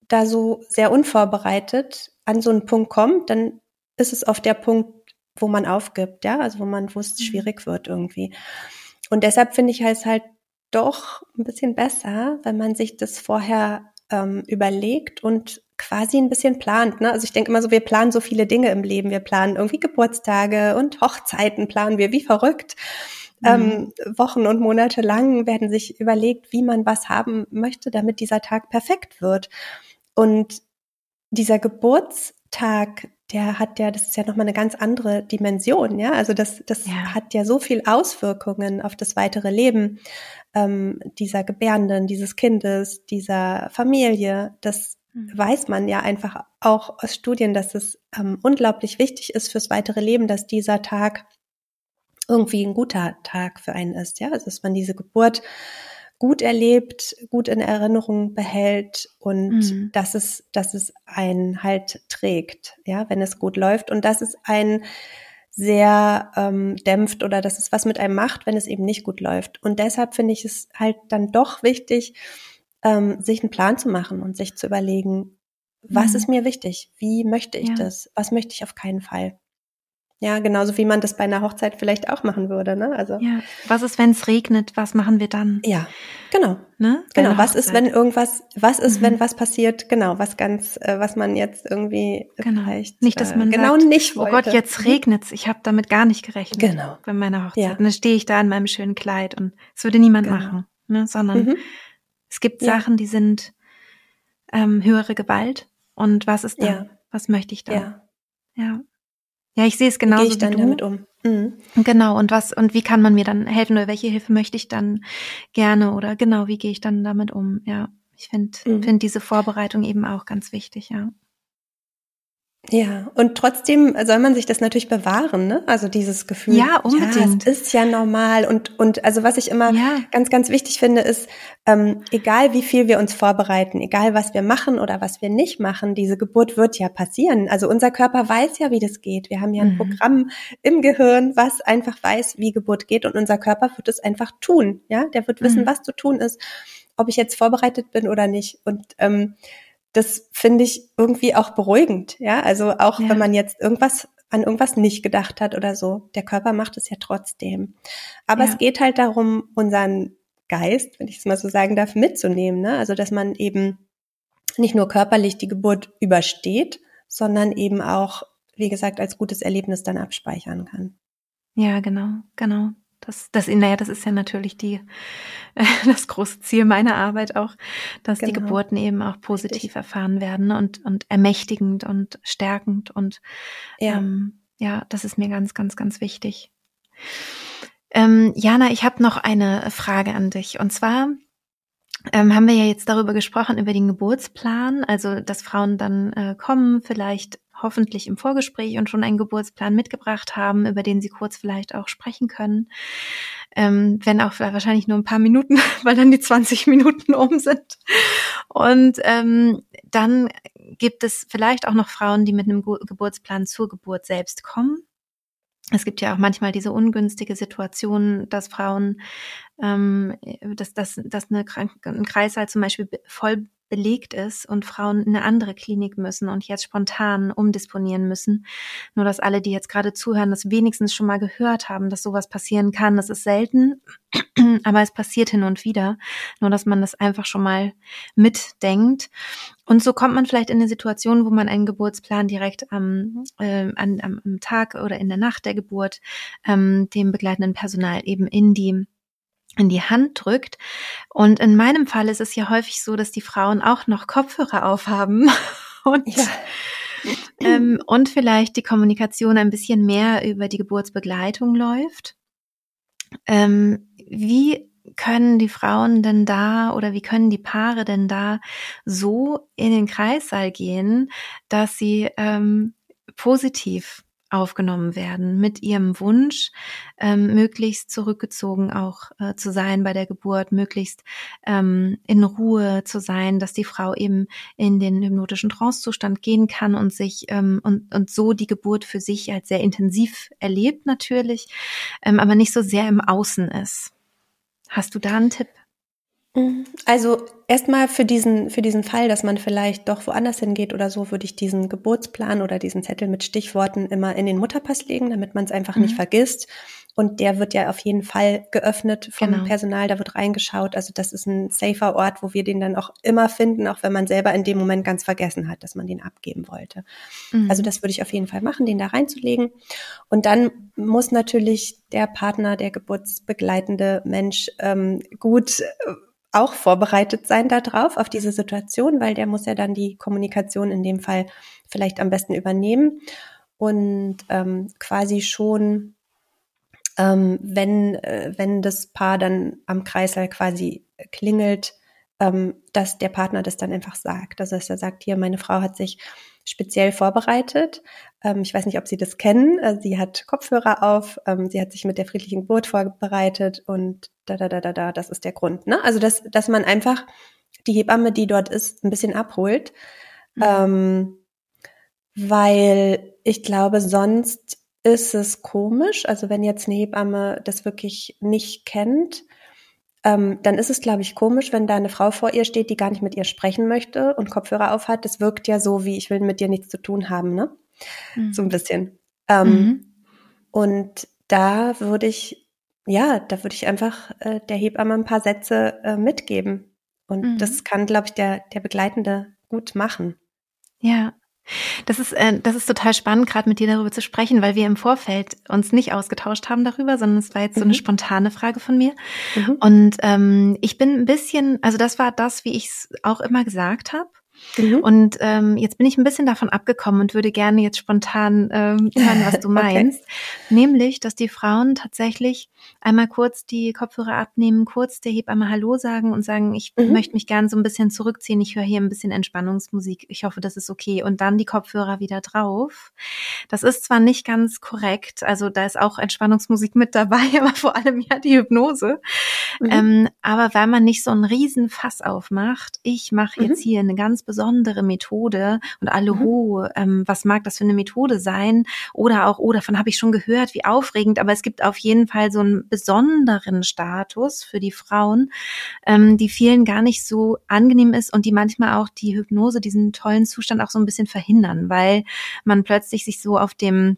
da so sehr unvorbereitet an so einen Punkt kommt, dann ist es oft der Punkt, wo man aufgibt, ja, also wo man, wo es mhm. schwierig wird irgendwie. Und deshalb finde ich es halt doch ein bisschen besser, wenn man sich das vorher ähm, überlegt und quasi ein bisschen plant. Ne? Also ich denke immer so, wir planen so viele Dinge im Leben. Wir planen irgendwie Geburtstage und Hochzeiten planen wir wie verrückt. Mhm. Ähm, Wochen und Monate lang werden sich überlegt, wie man was haben möchte, damit dieser Tag perfekt wird. Und dieser Geburtstag, der hat ja, das ist ja nochmal eine ganz andere Dimension, ja. Also das, das ja. hat ja so viel Auswirkungen auf das weitere Leben ähm, dieser Gebärenden, dieses Kindes, dieser Familie. Das Mhm. Weiß man ja einfach auch aus Studien, dass es ähm, unglaublich wichtig ist fürs weitere Leben, dass dieser Tag irgendwie ein guter Tag für einen ist, ja, also dass man diese Geburt gut erlebt, gut in Erinnerung behält und mhm. dass es, dass es einen halt trägt, ja, wenn es gut läuft und dass es einen sehr ähm, dämpft oder dass es was mit einem macht, wenn es eben nicht gut läuft. Und deshalb finde ich es halt dann doch wichtig, ähm, sich einen Plan zu machen und sich zu überlegen, was mhm. ist mir wichtig? Wie möchte ich ja. das? Was möchte ich auf keinen Fall? Ja, genauso wie man das bei einer Hochzeit vielleicht auch machen würde, ne? Also. Ja. Was ist, wenn es regnet? Was machen wir dann? Ja, genau. Ne? Genau. Was ist, wenn irgendwas, was ist, mhm. wenn was passiert? Genau, was ganz, äh, was man jetzt irgendwie genau. vielleicht nicht, dass äh, man äh, genau sagt, nicht wollte. Oh Gott, jetzt regnet's. Ich habe damit gar nicht gerechnet. Genau. Bei meiner Hochzeit. Ja. Und dann stehe ich da in meinem schönen Kleid und es würde niemand genau. machen, ne? Sondern mhm. Es gibt ja. Sachen, die sind ähm, höhere Gewalt. Und was ist da? Ja. Was möchte ich da? Ja. Ja, ja ich sehe es genauso wie, ich dann du. damit um. Mhm. Genau. Und was und wie kann man mir dann helfen oder welche Hilfe möchte ich dann gerne oder genau wie gehe ich dann damit um? Ja, ich finde mhm. finde diese Vorbereitung eben auch ganz wichtig. Ja. Ja, und trotzdem soll man sich das natürlich bewahren, ne? Also dieses Gefühl. Ja, unbedingt. Ja, es ist ja normal. Und, und also was ich immer ja. ganz, ganz wichtig finde, ist, ähm, egal wie viel wir uns vorbereiten, egal was wir machen oder was wir nicht machen, diese Geburt wird ja passieren. Also unser Körper weiß ja, wie das geht. Wir haben ja ein mhm. Programm im Gehirn, was einfach weiß, wie Geburt geht und unser Körper wird es einfach tun. Ja, der wird wissen, mhm. was zu tun ist, ob ich jetzt vorbereitet bin oder nicht. Und ähm, das finde ich irgendwie auch beruhigend. Ja, also auch ja. wenn man jetzt irgendwas an irgendwas nicht gedacht hat oder so, der Körper macht es ja trotzdem. Aber ja. es geht halt darum, unseren Geist, wenn ich es mal so sagen darf, mitzunehmen. Ne? Also dass man eben nicht nur körperlich die Geburt übersteht, sondern eben auch, wie gesagt, als gutes Erlebnis dann abspeichern kann. Ja, genau, genau. Das, das, naja, das ist ja natürlich die, das große Ziel meiner Arbeit auch, dass genau. die Geburten eben auch positiv Richtig. erfahren werden und, und ermächtigend und stärkend und ja. Ähm, ja, das ist mir ganz, ganz, ganz wichtig. Ähm, Jana, ich habe noch eine Frage an dich und zwar ähm, haben wir ja jetzt darüber gesprochen, über den Geburtsplan, also dass Frauen dann äh, kommen, vielleicht hoffentlich im Vorgespräch und schon einen Geburtsplan mitgebracht haben, über den Sie kurz vielleicht auch sprechen können. Ähm, wenn auch wahrscheinlich nur ein paar Minuten, weil dann die 20 Minuten um sind. Und ähm, dann gibt es vielleicht auch noch Frauen, die mit einem Geburtsplan zur Geburt selbst kommen es gibt ja auch manchmal diese ungünstige Situation, dass Frauen, ähm, dass, dass, dass eine Krank ein Kreißsaal zum Beispiel voll belegt ist und Frauen in eine andere Klinik müssen und jetzt spontan umdisponieren müssen. Nur dass alle, die jetzt gerade zuhören, das wenigstens schon mal gehört haben, dass sowas passieren kann. Das ist selten, aber es passiert hin und wieder. Nur dass man das einfach schon mal mitdenkt. Und so kommt man vielleicht in eine Situation, wo man einen Geburtsplan direkt am, äh, am, am Tag oder in der Nacht der Geburt ähm, dem begleitenden Personal eben in die in die Hand drückt. Und in meinem Fall ist es ja häufig so, dass die Frauen auch noch Kopfhörer aufhaben und ja. ähm, und vielleicht die Kommunikation ein bisschen mehr über die Geburtsbegleitung läuft. Ähm, wie können die Frauen denn da oder wie können die Paare denn da so in den Kreissaal gehen, dass sie ähm, positiv aufgenommen werden mit ihrem Wunsch, ähm, möglichst zurückgezogen auch äh, zu sein bei der Geburt, möglichst ähm, in Ruhe zu sein, dass die Frau eben in den hypnotischen Trancezustand gehen kann und sich ähm, und, und so die Geburt für sich als sehr intensiv erlebt natürlich, ähm, aber nicht so sehr im Außen ist. Hast du da einen Tipp? Mhm. Also erstmal für diesen, für diesen Fall, dass man vielleicht doch woanders hingeht oder so, würde ich diesen Geburtsplan oder diesen Zettel mit Stichworten immer in den Mutterpass legen, damit man es einfach mhm. nicht vergisst. Und der wird ja auf jeden Fall geöffnet vom genau. Personal, da wird reingeschaut. Also das ist ein safer Ort, wo wir den dann auch immer finden, auch wenn man selber in dem Moment ganz vergessen hat, dass man den abgeben wollte. Mhm. Also das würde ich auf jeden Fall machen, den da reinzulegen. Und dann muss natürlich der Partner, der geburtsbegleitende Mensch ähm, gut äh, auch vorbereitet sein darauf, auf diese Situation, weil der muss ja dann die Kommunikation in dem Fall vielleicht am besten übernehmen und ähm, quasi schon, ähm, wenn, äh, wenn das Paar dann am Kreißsaal quasi klingelt, ähm, dass der Partner das dann einfach sagt. Also dass er sagt, hier, meine Frau hat sich speziell vorbereitet. Ähm, ich weiß nicht, ob Sie das kennen. Äh, sie hat Kopfhörer auf, ähm, sie hat sich mit der friedlichen Geburt vorbereitet und da, da, da, da, da, das ist der Grund. Ne? Also, dass, dass man einfach die Hebamme, die dort ist, ein bisschen abholt. Mhm. Ähm, weil ich glaube, sonst ist es komisch. Also wenn jetzt eine Hebamme das wirklich nicht kennt, ähm, dann ist es, glaube ich, komisch, wenn da eine Frau vor ihr steht, die gar nicht mit ihr sprechen möchte und Kopfhörer aufhat. Das wirkt ja so, wie ich will mit dir nichts zu tun haben, ne? Mhm. So ein bisschen. Ähm, mhm. Und da würde ich, ja, da würde ich einfach äh, der Hebamme ein paar Sätze äh, mitgeben. Und mhm. das kann, glaube ich, der, der Begleitende gut machen. Ja, das ist, äh, das ist total spannend, gerade mit dir darüber zu sprechen, weil wir im Vorfeld uns nicht ausgetauscht haben darüber, sondern es war jetzt so eine mhm. spontane Frage von mir. Mhm. Und ähm, ich bin ein bisschen, also das war das, wie ich es auch immer gesagt habe. Mhm. Und ähm, jetzt bin ich ein bisschen davon abgekommen und würde gerne jetzt spontan ähm, hören, was du meinst. okay. Nämlich, dass die Frauen tatsächlich einmal kurz die Kopfhörer abnehmen, kurz der Hebamme Hallo sagen und sagen, ich mhm. möchte mich gerne so ein bisschen zurückziehen, ich höre hier ein bisschen Entspannungsmusik, ich hoffe, das ist okay. Und dann die Kopfhörer wieder drauf. Das ist zwar nicht ganz korrekt, also da ist auch Entspannungsmusik mit dabei, aber vor allem ja die Hypnose. Mhm. Ähm, aber weil man nicht so einen riesen Fass aufmacht, ich mache jetzt mhm. hier eine ganz besondere Methode und alle, mhm. oh, ähm, was mag das für eine Methode sein? Oder auch, oh, davon habe ich schon gehört, wie aufregend, aber es gibt auf jeden Fall so einen besonderen Status für die Frauen, ähm, die vielen gar nicht so angenehm ist und die manchmal auch die Hypnose, diesen tollen Zustand auch so ein bisschen verhindern, weil man plötzlich sich so auf dem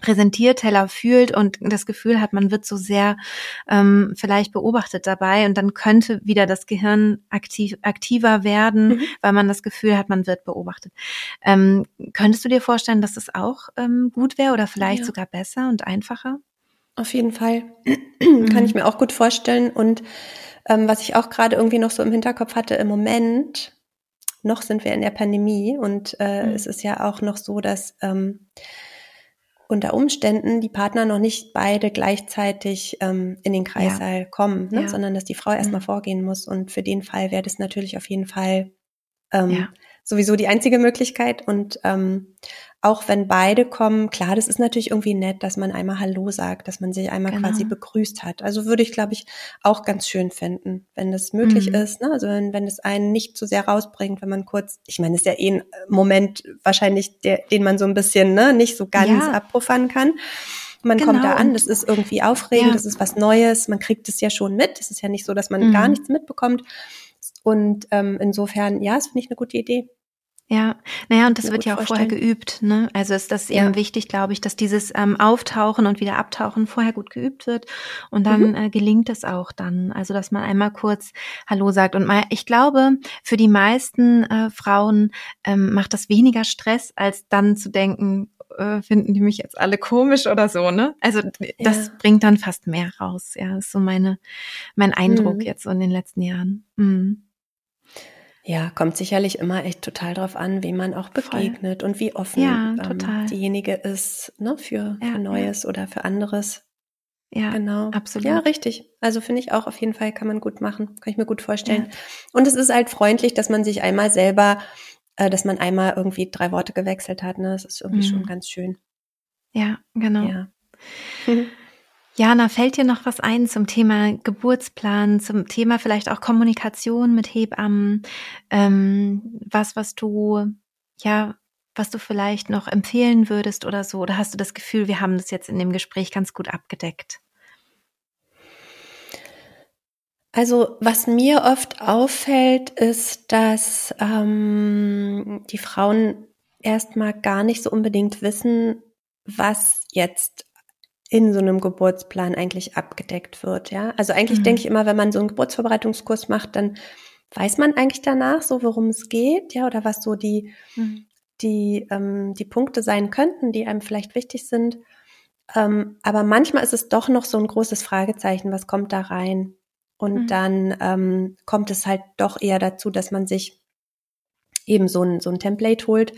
Präsentierteller fühlt und das Gefühl hat, man wird so sehr ähm, vielleicht beobachtet dabei und dann könnte wieder das Gehirn aktiv, aktiver werden, mhm. weil man das Gefühl hat, man wird beobachtet. Ähm, könntest du dir vorstellen, dass das auch ähm, gut wäre oder vielleicht ja. sogar besser und einfacher? Auf jeden Fall. Mhm. Kann ich mir auch gut vorstellen. Und ähm, was ich auch gerade irgendwie noch so im Hinterkopf hatte, im Moment, noch sind wir in der Pandemie und äh, mhm. es ist ja auch noch so, dass ähm, unter Umständen die Partner noch nicht beide gleichzeitig ähm, in den Kreissaal ja. kommen, ne? ja. sondern dass die Frau erstmal mhm. vorgehen muss. Und für den Fall wäre das natürlich auf jeden Fall ähm, ja. sowieso die einzige Möglichkeit. Und ähm, auch wenn beide kommen, klar, das ist natürlich irgendwie nett, dass man einmal Hallo sagt, dass man sich einmal genau. quasi begrüßt hat. Also würde ich, glaube ich, auch ganz schön finden, wenn das möglich mhm. ist. Ne? Also wenn, wenn es einen nicht zu so sehr rausbringt, wenn man kurz, ich meine, ist ja eh ein Moment wahrscheinlich, der, den man so ein bisschen ne, nicht so ganz ja. abpuffern kann. Man genau. kommt da an, das ist irgendwie aufregend, ja. das ist was Neues, man kriegt es ja schon mit. Es ist ja nicht so, dass man mhm. gar nichts mitbekommt. Und ähm, insofern, ja, das finde ich eine gute Idee. Ja, naja, und das wird ja auch vorstellen. vorher geübt. Ne? Also ist das ja. eben wichtig, glaube ich, dass dieses ähm, Auftauchen und wieder Abtauchen vorher gut geübt wird und dann mhm. äh, gelingt es auch dann. Also dass man einmal kurz Hallo sagt. Und mal, ich glaube, für die meisten äh, Frauen ähm, macht das weniger Stress, als dann zu denken, äh, finden die mich jetzt alle komisch oder so, ne? Also das ja. bringt dann fast mehr raus. Ja, ist so meine mein Eindruck mhm. jetzt so in den letzten Jahren. Mhm. Ja, kommt sicherlich immer echt total drauf an, wie man auch begegnet Voll. und wie offen ja, ähm, diejenige ist ne, für, ja, für Neues ja. oder für anderes. Ja, genau. Absolut. Ja, richtig. Also finde ich auch auf jeden Fall kann man gut machen. Kann ich mir gut vorstellen. Und es ist halt freundlich, dass man sich einmal selber, äh, dass man einmal irgendwie drei Worte gewechselt hat. Ne? Das ist irgendwie mhm. schon ganz schön. Ja, genau. Ja. Jana, fällt dir noch was ein zum Thema Geburtsplan, zum Thema vielleicht auch Kommunikation mit Hebammen? Ähm, was, was du, ja, was du vielleicht noch empfehlen würdest oder so? Oder hast du das Gefühl, wir haben das jetzt in dem Gespräch ganz gut abgedeckt? Also was mir oft auffällt, ist, dass ähm, die Frauen erstmal gar nicht so unbedingt wissen, was jetzt in so einem Geburtsplan eigentlich abgedeckt wird, ja. Also eigentlich mhm. denke ich immer, wenn man so einen Geburtsvorbereitungskurs macht, dann weiß man eigentlich danach so, worum es geht, ja, oder was so die, mhm. die, ähm, die Punkte sein könnten, die einem vielleicht wichtig sind. Ähm, aber manchmal ist es doch noch so ein großes Fragezeichen, was kommt da rein? Und mhm. dann ähm, kommt es halt doch eher dazu, dass man sich eben so ein, so ein Template holt.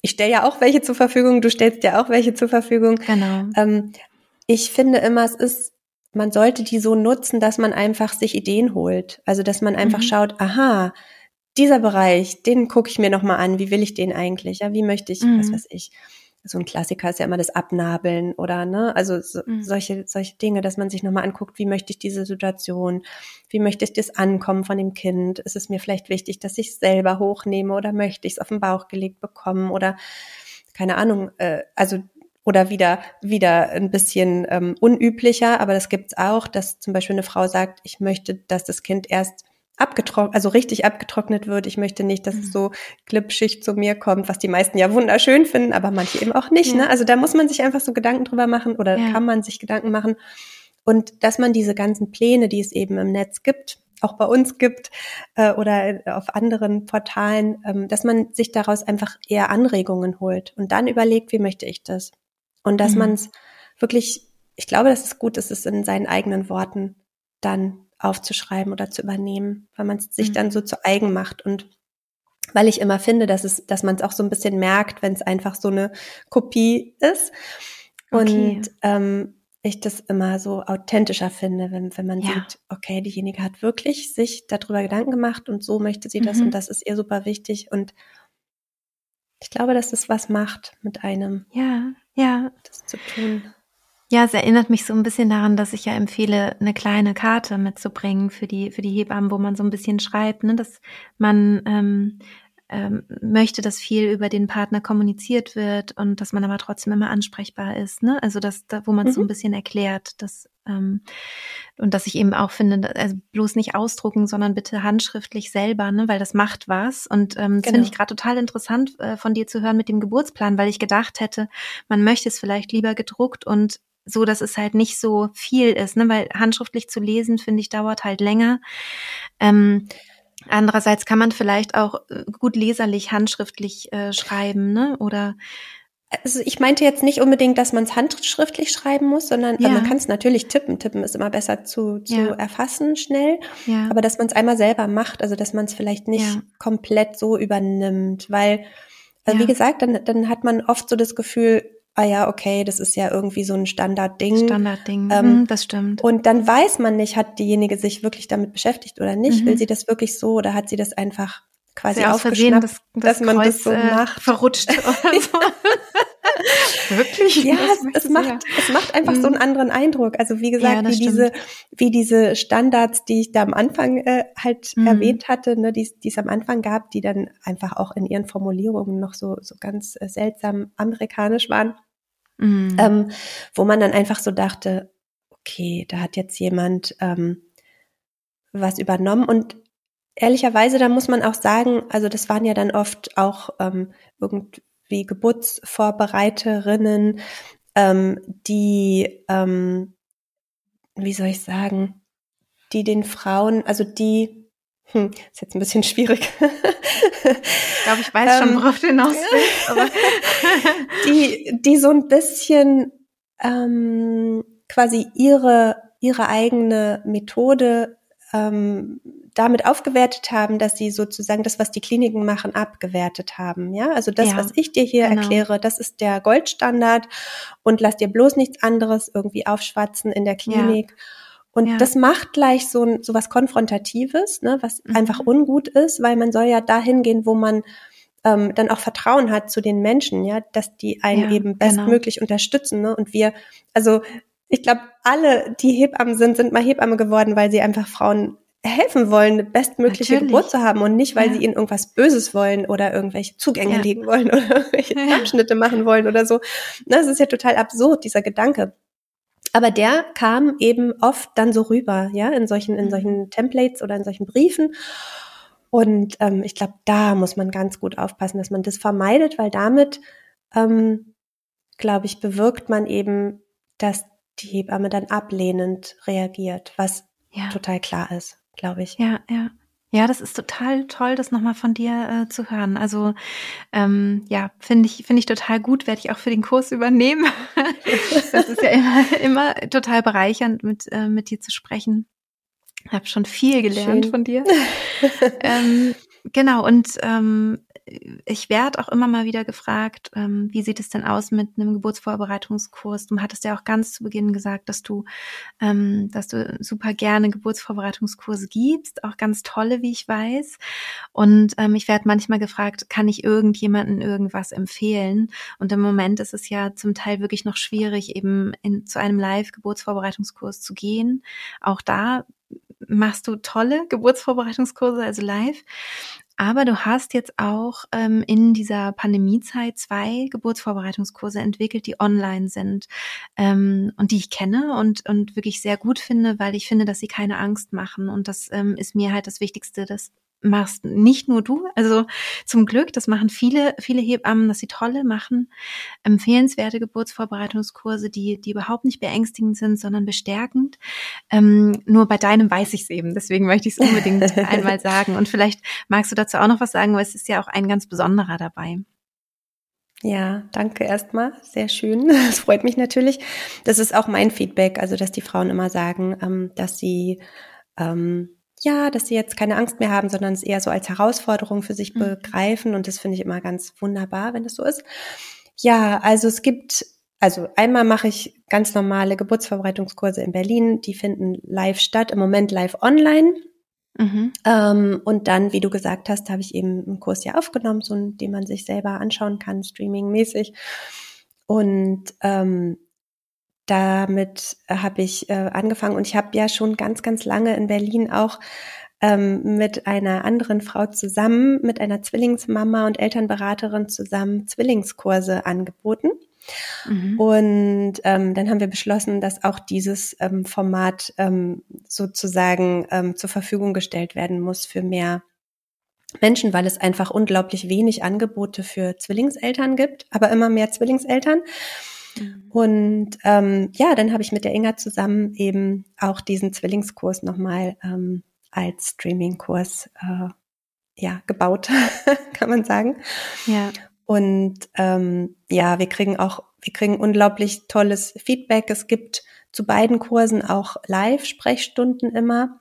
Ich stelle ja auch welche zur Verfügung, du stellst ja auch welche zur Verfügung. Genau. Ähm, ich finde immer, es ist, man sollte die so nutzen, dass man einfach sich Ideen holt. Also, dass man einfach mhm. schaut, aha, dieser Bereich, den gucke ich mir nochmal an, wie will ich den eigentlich? Ja, wie möchte ich, mhm. was weiß ich. So ein Klassiker ist ja immer das Abnabeln oder ne, also so, mhm. solche solche Dinge, dass man sich nochmal anguckt, wie möchte ich diese Situation, wie möchte ich das Ankommen von dem Kind? Ist es mir vielleicht wichtig, dass ich es selber hochnehme oder möchte ich es auf den Bauch gelegt bekommen oder keine Ahnung, äh, also oder wieder, wieder ein bisschen ähm, unüblicher, aber das gibt's auch, dass zum Beispiel eine Frau sagt, ich möchte, dass das Kind erst abgetrocknet, also richtig abgetrocknet wird. Ich möchte nicht, dass es mhm. so glitschig zu mir kommt, was die meisten ja wunderschön finden, aber manche eben auch nicht. Ja. Ne? Also da muss man sich einfach so Gedanken drüber machen oder ja. kann man sich Gedanken machen. Und dass man diese ganzen Pläne, die es eben im Netz gibt, auch bei uns gibt äh, oder auf anderen Portalen, ähm, dass man sich daraus einfach eher Anregungen holt und dann überlegt, wie möchte ich das? Und dass mhm. man es wirklich, ich glaube, dass es gut ist, es in seinen eigenen Worten dann aufzuschreiben oder zu übernehmen, weil man es sich mhm. dann so zu eigen macht und weil ich immer finde, dass es, dass man es auch so ein bisschen merkt, wenn es einfach so eine Kopie ist. Okay. Und ähm, ich das immer so authentischer finde, wenn, wenn man ja. sieht, okay, diejenige hat wirklich sich darüber Gedanken gemacht und so möchte sie das mhm. und das ist ihr super wichtig. Und ich glaube, dass es was macht mit einem. Ja, ja. Das zu tun. Ja, es erinnert mich so ein bisschen daran, dass ich ja empfehle, eine kleine Karte mitzubringen für die, für die Hebammen, wo man so ein bisschen schreibt, ne, dass man ähm, ähm, möchte, dass viel über den Partner kommuniziert wird und dass man aber trotzdem immer ansprechbar ist. Ne? Also dass da, wo man mhm. so ein bisschen erklärt, dass ähm, und dass ich eben auch finde, also bloß nicht ausdrucken, sondern bitte handschriftlich selber, ne, weil das macht was. Und ähm, genau. finde ich gerade total interessant äh, von dir zu hören mit dem Geburtsplan, weil ich gedacht hätte, man möchte es vielleicht lieber gedruckt und so, dass es halt nicht so viel ist, ne? weil handschriftlich zu lesen, finde ich, dauert halt länger. Ähm, Andererseits kann man vielleicht auch äh, gut leserlich handschriftlich äh, schreiben, ne? Oder also ich meinte jetzt nicht unbedingt, dass man es handschriftlich schreiben muss, sondern äh, ja. man kann es natürlich tippen. Tippen ist immer besser zu, zu ja. erfassen schnell. Ja. Aber dass man es einmal selber macht, also dass man es vielleicht nicht komplett so übernimmt, weil, also wie gesagt, dann, dann hat man oft so das Gefühl, ah ja, okay, das ist ja irgendwie so ein Standardding. Standardding, ähm, mhm, das stimmt. Und dann weiß man nicht, hat diejenige sich wirklich damit beschäftigt oder nicht? Mhm. Will sie das wirklich so oder hat sie das einfach quasi aufgeschnappt, das, das dass man Kreuz, das so äh, macht. Verrutscht oder so. Wirklich? Ja, es, es macht, sehr. es macht einfach so einen anderen Eindruck. Also wie gesagt, Ja, wie diese, wie diese Standards, die ich da am Anfang äh, halt Mhm. erwähnt hatte, ne, die es- die es am Anfang gab, die dann einfach auch in ihren Formulierungen noch so, so ganz äh, seltsam amerikanisch waren, Mhm. ähm, wo man dann einfach so dachte, okay, da hat jetzt jemand ähm, was übernommen und ehrlicherweise, da muss man auch sagen, also das waren ja dann oft auch ähm, irgendwie Geburtsvorbereiterinnen, ähm, die, ähm, wie soll ich sagen, die den Frauen, also die, hm, ist jetzt ein bisschen schwierig, ich glaube, ich weiß schon, ähm, worauf du hinaus willst. Die, die so ein bisschen ähm, quasi ihre, ihre eigene Methode ähm, damit aufgewertet haben, dass sie sozusagen das, was die Kliniken machen, abgewertet haben. Ja, also das, Ja, was ich dir hier genau. erkläre, das ist der Goldstandard und lass dir bloß nichts anderes irgendwie aufschwatzen in der Klinik. Und Ja. das macht gleich so, ein, so was Konfrontatives, ne, was Mhm. einfach ungut ist, weil man soll ja dahin gehen, wo man ähm, dann auch Vertrauen hat zu den Menschen, ja, dass die einen Ja, eben genau. bestmöglich unterstützen. Ne? Und wir, also ich glaube, alle, die Hebammen sind, sind mal Hebamme geworden, weil sie einfach Frauen helfen wollen, eine bestmögliche Natürlich. Geburt zu haben und nicht, weil Ja. sie ihnen irgendwas Böses wollen oder irgendwelche Zugänge Ja. legen wollen oder irgendwelche Ja. Abschnitte machen wollen oder so. Das ist ja total absurd, dieser Gedanke. Aber der kam eben oft dann so rüber, ja, in solchen, in Mhm. solchen Templates oder in solchen Briefen. Und ähm, ich glaube, da muss man ganz gut aufpassen, dass man das vermeidet, weil damit, ähm, glaube ich, bewirkt man eben, dass die Hebamme dann ablehnend reagiert, was ja. total klar ist, glaube ich. Ja, ja. Ja, das ist total toll, das nochmal von dir äh, zu hören. Also ähm, ja, finde ich, finde ich total gut, werde ich auch für den Kurs übernehmen. das ist ja immer, immer total bereichernd, mit, äh, mit dir zu sprechen. Ich habe schon viel gelernt Schön. von dir. ähm, genau, und ähm, ich werde auch immer mal wieder gefragt, ähm, wie sieht es denn aus mit einem Geburtsvorbereitungskurs? Du hattest ja auch ganz zu Beginn gesagt, dass du, ähm, dass du super gerne Geburtsvorbereitungskurse gibst, auch ganz tolle, wie ich weiß. Und ähm, ich werde manchmal gefragt, kann ich irgendjemanden irgendwas empfehlen? Und im Moment ist es ja zum Teil wirklich noch schwierig, eben in, zu einem Live-Geburtsvorbereitungskurs zu gehen. Auch da machst du tolle Geburtsvorbereitungskurse, also live. Aber du hast jetzt auch ähm, in dieser Pandemiezeit zwei Geburtsvorbereitungskurse entwickelt, die online sind ähm, und die ich kenne und, und wirklich sehr gut finde, weil ich finde, dass sie keine Angst machen. Und das ähm, ist mir halt das Wichtigste, das machst nicht nur du, also zum Glück, das machen viele, viele Hebammen, dass sie tolle machen, empfehlenswerte Geburtsvorbereitungskurse, die, die überhaupt nicht beängstigend sind, sondern bestärkend. Ähm, nur bei deinem weiß ich es eben, deswegen möchte ich es unbedingt einmal sagen. Und vielleicht magst du dazu auch noch was sagen, weil es ist ja auch ein ganz besonderer dabei. Ja, danke erstmal. Sehr schön. Das freut mich natürlich. Das ist auch mein Feedback, also dass die Frauen immer sagen, ähm, dass sie ähm, ja, dass sie jetzt keine Angst mehr haben, sondern es eher so als Herausforderung für sich Mhm. begreifen. Und das finde ich immer ganz wunderbar, wenn das so ist. Ja, also es gibt, also einmal mache ich ganz normale Geburtsvorbereitungskurse in Berlin. Die finden live statt, im Moment live online. Mhm. Ähm, und dann, wie du gesagt hast, habe ich eben einen Kurs ja aufgenommen, so einen, den man sich selber anschauen kann, streamingmäßig. Und ähm, damit habe ich äh, angefangen und ich habe ja schon ganz, ganz lange in Berlin auch ähm, mit einer anderen Frau zusammen, mit einer Zwillingsmama und Elternberaterin zusammen Zwillingskurse angeboten. Mhm. Und ähm, dann haben wir beschlossen, dass auch dieses ähm, Format ähm, sozusagen ähm, zur Verfügung gestellt werden muss für mehr Menschen, weil es einfach unglaublich wenig Angebote für Zwillingseltern gibt, aber immer mehr Zwillingseltern. Mhm. Und ähm, ja, dann habe ich mit der Inga zusammen eben auch diesen Zwillingskurs nochmal ähm, als Streamingkurs äh, ja, gebaut, kann man sagen. Ja. Und ähm, ja, wir kriegen auch, wir kriegen unglaublich tolles Feedback. Es gibt zu beiden Kursen auch Live-Sprechstunden immer.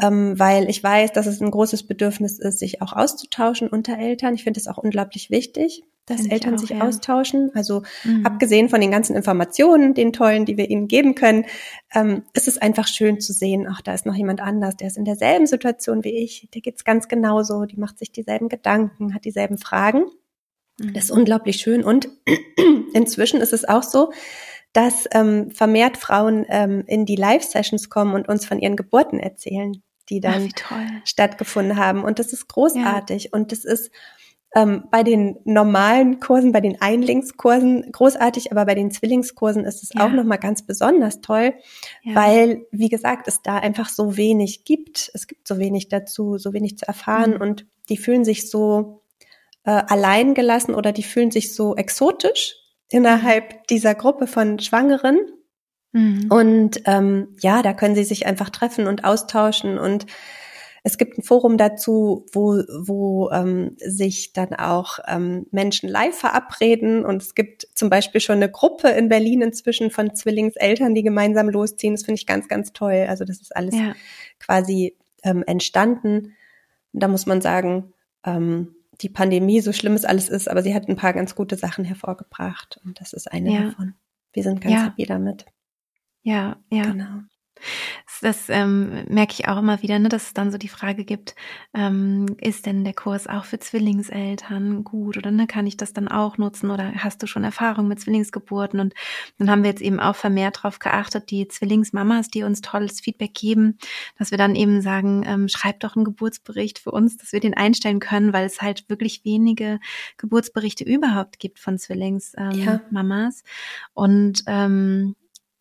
Ähm, weil ich weiß, dass es ein großes Bedürfnis ist, sich auch auszutauschen unter Eltern. Ich finde es auch unglaublich wichtig, dass Find Eltern auch, sich ja. austauschen. Also mhm. abgesehen von den ganzen Informationen, den tollen, die wir ihnen geben können, ähm, ist es einfach schön zu sehen, ach, da ist noch jemand anders, der ist in derselben Situation wie ich, der geht's ganz genauso, die macht sich dieselben Gedanken, hat dieselben Fragen. Mhm. Das ist unglaublich schön. Und inzwischen ist es auch so, dass ähm, vermehrt Frauen ähm, in die Live-Sessions kommen und uns von ihren Geburten erzählen, die dann Ach, stattgefunden haben. Und das ist großartig. Ja. Und das ist ähm, bei den normalen Kursen, bei den Einlingskursen großartig, aber bei den Zwillingskursen ist es ja. auch nochmal ganz besonders toll, ja. weil, wie gesagt, es da einfach so wenig gibt. Es gibt so wenig dazu, so wenig zu erfahren mhm. und die fühlen sich so äh, allein gelassen oder die fühlen sich so exotisch innerhalb dieser Gruppe von Schwangeren. Mhm. Und ähm, ja, da können sie sich einfach treffen und austauschen und es gibt ein Forum dazu, wo, wo ähm, sich dann auch ähm, Menschen live verabreden. Und es gibt zum Beispiel schon eine Gruppe in Berlin inzwischen von Zwillingseltern, die gemeinsam losziehen. Das finde ich ganz, ganz toll. Also das ist alles ja. quasi ähm, entstanden. Und da muss man sagen, ähm, die Pandemie, so schlimm es alles ist, aber sie hat ein paar ganz gute Sachen hervorgebracht und das ist eine ja. davon. Wir sind ganz ja. happy damit. Ja, ja. Genau. Das ähm, merke ich auch immer wieder, ne, dass es dann so die Frage gibt, ähm, ist denn der Kurs auch für Zwillingseltern gut oder ne, kann ich das dann auch nutzen oder hast du schon Erfahrung mit Zwillingsgeburten? Und dann haben wir jetzt eben auch vermehrt darauf geachtet, die Zwillingsmamas, die uns tolles Feedback geben, dass wir dann eben sagen, ähm, schreib doch einen Geburtsbericht für uns, dass wir den einstellen können, weil es halt wirklich wenige Geburtsberichte überhaupt gibt von Zwillingsmamas. Ja. Und ähm,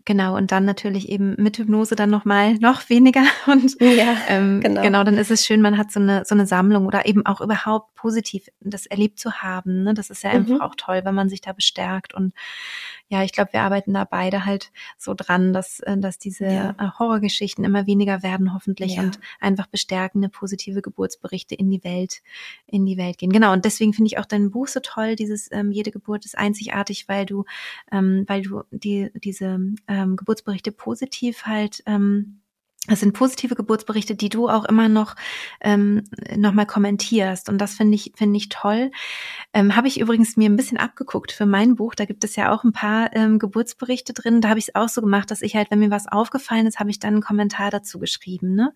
Genau, und dann natürlich eben mit Hypnose dann nochmal noch weniger. Und ja, ähm, genau. genau, dann ist es schön, man hat so eine, so eine Sammlung oder eben auch überhaupt positiv das erlebt zu haben. Ne? Das ist ja mhm. einfach auch toll, wenn man sich da bestärkt. Und ja, ich glaube, wir arbeiten da beide halt so dran, dass, äh, dass diese ja. Äh, Horrorgeschichten immer weniger werden, hoffentlich, ja. und einfach bestärkende, positive Geburtsberichte in die Welt, in die Welt gehen. Genau. Und deswegen finde ich auch dein Buch so toll, dieses ähm, Jede Geburt ist einzigartig, weil du, ähm, weil du die, diese ähm, Geburtsberichte positiv halt ähm, das sind positive Geburtsberichte, die du auch immer noch ähm, noch mal kommentierst und das finde ich finde ich toll. Ähm, Habe ich übrigens mir ein bisschen abgeguckt für mein Buch. Da gibt es ja auch ein paar ähm, Geburtsberichte drin. Da habe ich es auch so gemacht, dass ich halt, wenn mir was aufgefallen ist, habe ich dann einen Kommentar dazu geschrieben, ne?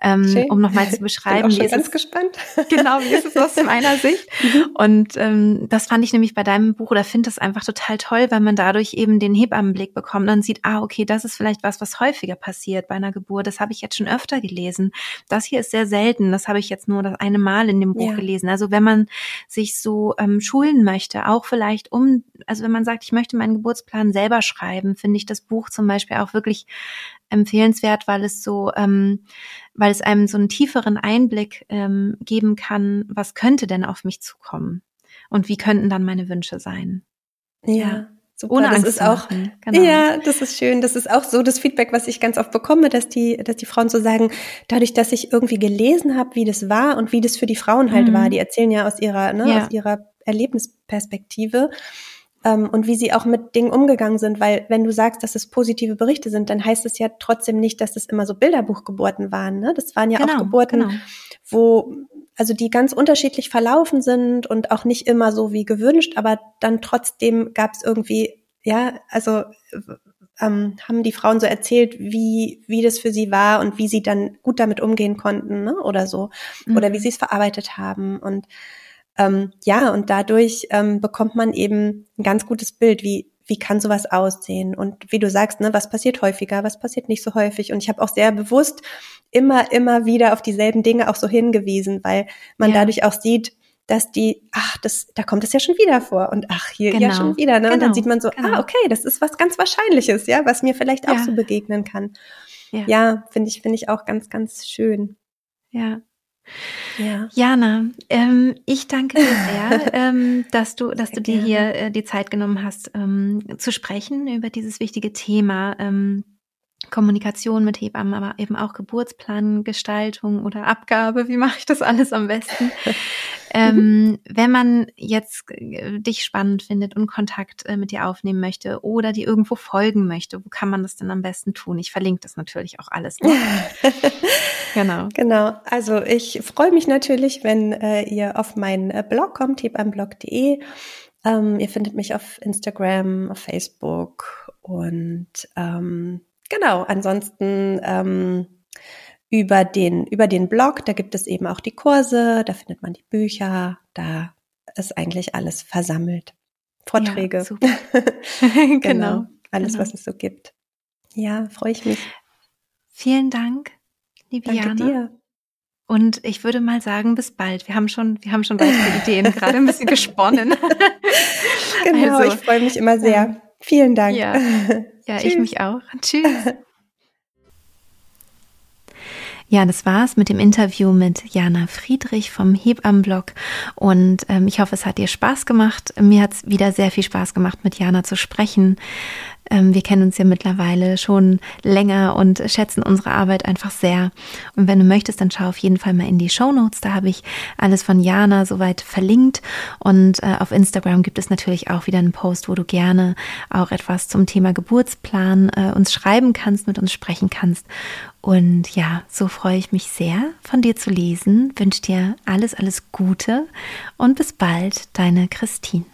Ähm, um noch mal zu beschreiben. Bin auch schon ganz es, gespannt. Genau, wie ist es aus meiner Sicht? Mhm. Und ähm, das fand ich nämlich bei deinem Buch oder finde das einfach total toll, weil man dadurch eben den Hebammenblick bekommt und sieht, ah okay, das ist vielleicht was, was häufiger passiert bei einer Geburt das habe ich jetzt schon öfter gelesen. Das hier ist sehr selten, das habe ich jetzt nur das eine Mal in dem Buch ja. gelesen. Also wenn man sich so ähm, schulen möchte, auch vielleicht um, also wenn man sagt, ich möchte meinen Geburtsplan selber schreiben, finde ich das Buch zum Beispiel auch wirklich empfehlenswert, weil es so, ähm, weil es einem so einen tieferen Einblick ähm, geben kann, was könnte denn auf mich zukommen und wie könnten dann meine Wünsche sein. ja. ja. Super, Ohne das Angst ist auch, genau. ja, das ist schön. Das ist auch so das Feedback, was ich ganz oft bekomme, dass die, dass die Frauen so sagen, dadurch, dass ich irgendwie gelesen habe, wie das war und wie das für die Frauen halt mhm. war. Die erzählen ja aus ihrer, ne, ja. aus ihrer Erlebnisperspektive ähm, und wie sie auch mit Dingen umgegangen sind. Weil wenn du sagst, dass es positive Berichte sind, dann heißt es ja trotzdem nicht, dass es immer so Bilderbuchgeburten waren. Ne? Das waren ja genau, auch Geburten, genau. wo also die ganz unterschiedlich verlaufen sind und auch nicht immer so wie gewünscht, aber dann trotzdem gab es irgendwie, ja, also ähm, haben die Frauen so erzählt, wie, wie das für sie war und wie sie dann gut damit umgehen konnten, ne? Oder so. Mhm. Oder wie mhm. sie es verarbeitet haben. Und ähm, ja, und dadurch ähm, bekommt man eben ein ganz gutes Bild, wie, wie kann sowas aussehen? Und wie du sagst, ne, was passiert häufiger, was passiert nicht so häufig? Und ich habe auch sehr bewusst immer, immer wieder auf dieselben Dinge auch so hingewiesen, weil man ja. dadurch auch sieht, dass die, ach, das, da kommt es ja schon wieder vor und ach, hier genau. ja schon wieder, ne? Genau. Und dann genau. sieht man so, ah, genau. ah, okay, das ist was ganz Wahrscheinliches, ja, was mir vielleicht auch ja. so begegnen kann. Ja, ja finde ich, finde ich auch ganz, ganz schön. Ja. Ja. Jana, ähm, ich danke dir sehr, ähm, dass du, dass sehr du dir hier äh, die Zeit genommen hast, ähm, zu sprechen über dieses wichtige Thema. Ähm, Kommunikation mit Hebammen, aber eben auch Geburtsplan, Gestaltung oder Abgabe. Wie mache ich das alles am besten? ähm, wenn man jetzt äh, dich spannend findet und Kontakt äh, mit dir aufnehmen möchte oder dir irgendwo folgen möchte, wo kann man das denn am besten tun? Ich verlinke das natürlich auch alles. Noch. genau. Genau. Also ich freue mich natürlich, wenn äh, ihr auf meinen äh, Blog kommt, hebamblog.de. Ähm, ihr findet mich auf Instagram, auf Facebook und ähm, Genau, ansonsten ähm, über den, über den Blog, da gibt es eben auch die Kurse, da findet man die Bücher, da ist eigentlich alles versammelt. Vorträge. Ja, genau, genau, Alles, genau. was es so gibt. Ja, freue ich mich. Vielen Dank, liebe Danke Jana. Dir. Und ich würde mal sagen, bis bald. Wir haben schon, wir haben schon weitere Ideen gerade ein bisschen gesponnen. genau, also, ich freue mich immer sehr. Vielen Dank. Ja, ja ich mich auch. Tschüss. Ja, das war's mit dem Interview mit Jana Friedrich vom Hebammenblog und ähm, ich hoffe, es hat dir Spaß gemacht. Mir hat es wieder sehr viel Spaß gemacht, mit Jana zu sprechen. Ähm, wir kennen uns ja mittlerweile schon länger und schätzen unsere Arbeit einfach sehr. Und wenn du möchtest, dann schau auf jeden Fall mal in die Show Notes. Da habe ich alles von Jana soweit verlinkt. Und äh, auf Instagram gibt es natürlich auch wieder einen Post, wo du gerne auch etwas zum Thema Geburtsplan äh, uns schreiben kannst, mit uns sprechen kannst. Und ja, so freue ich mich sehr, von dir zu lesen. Wünsche dir alles, alles Gute und bis bald, deine Christine.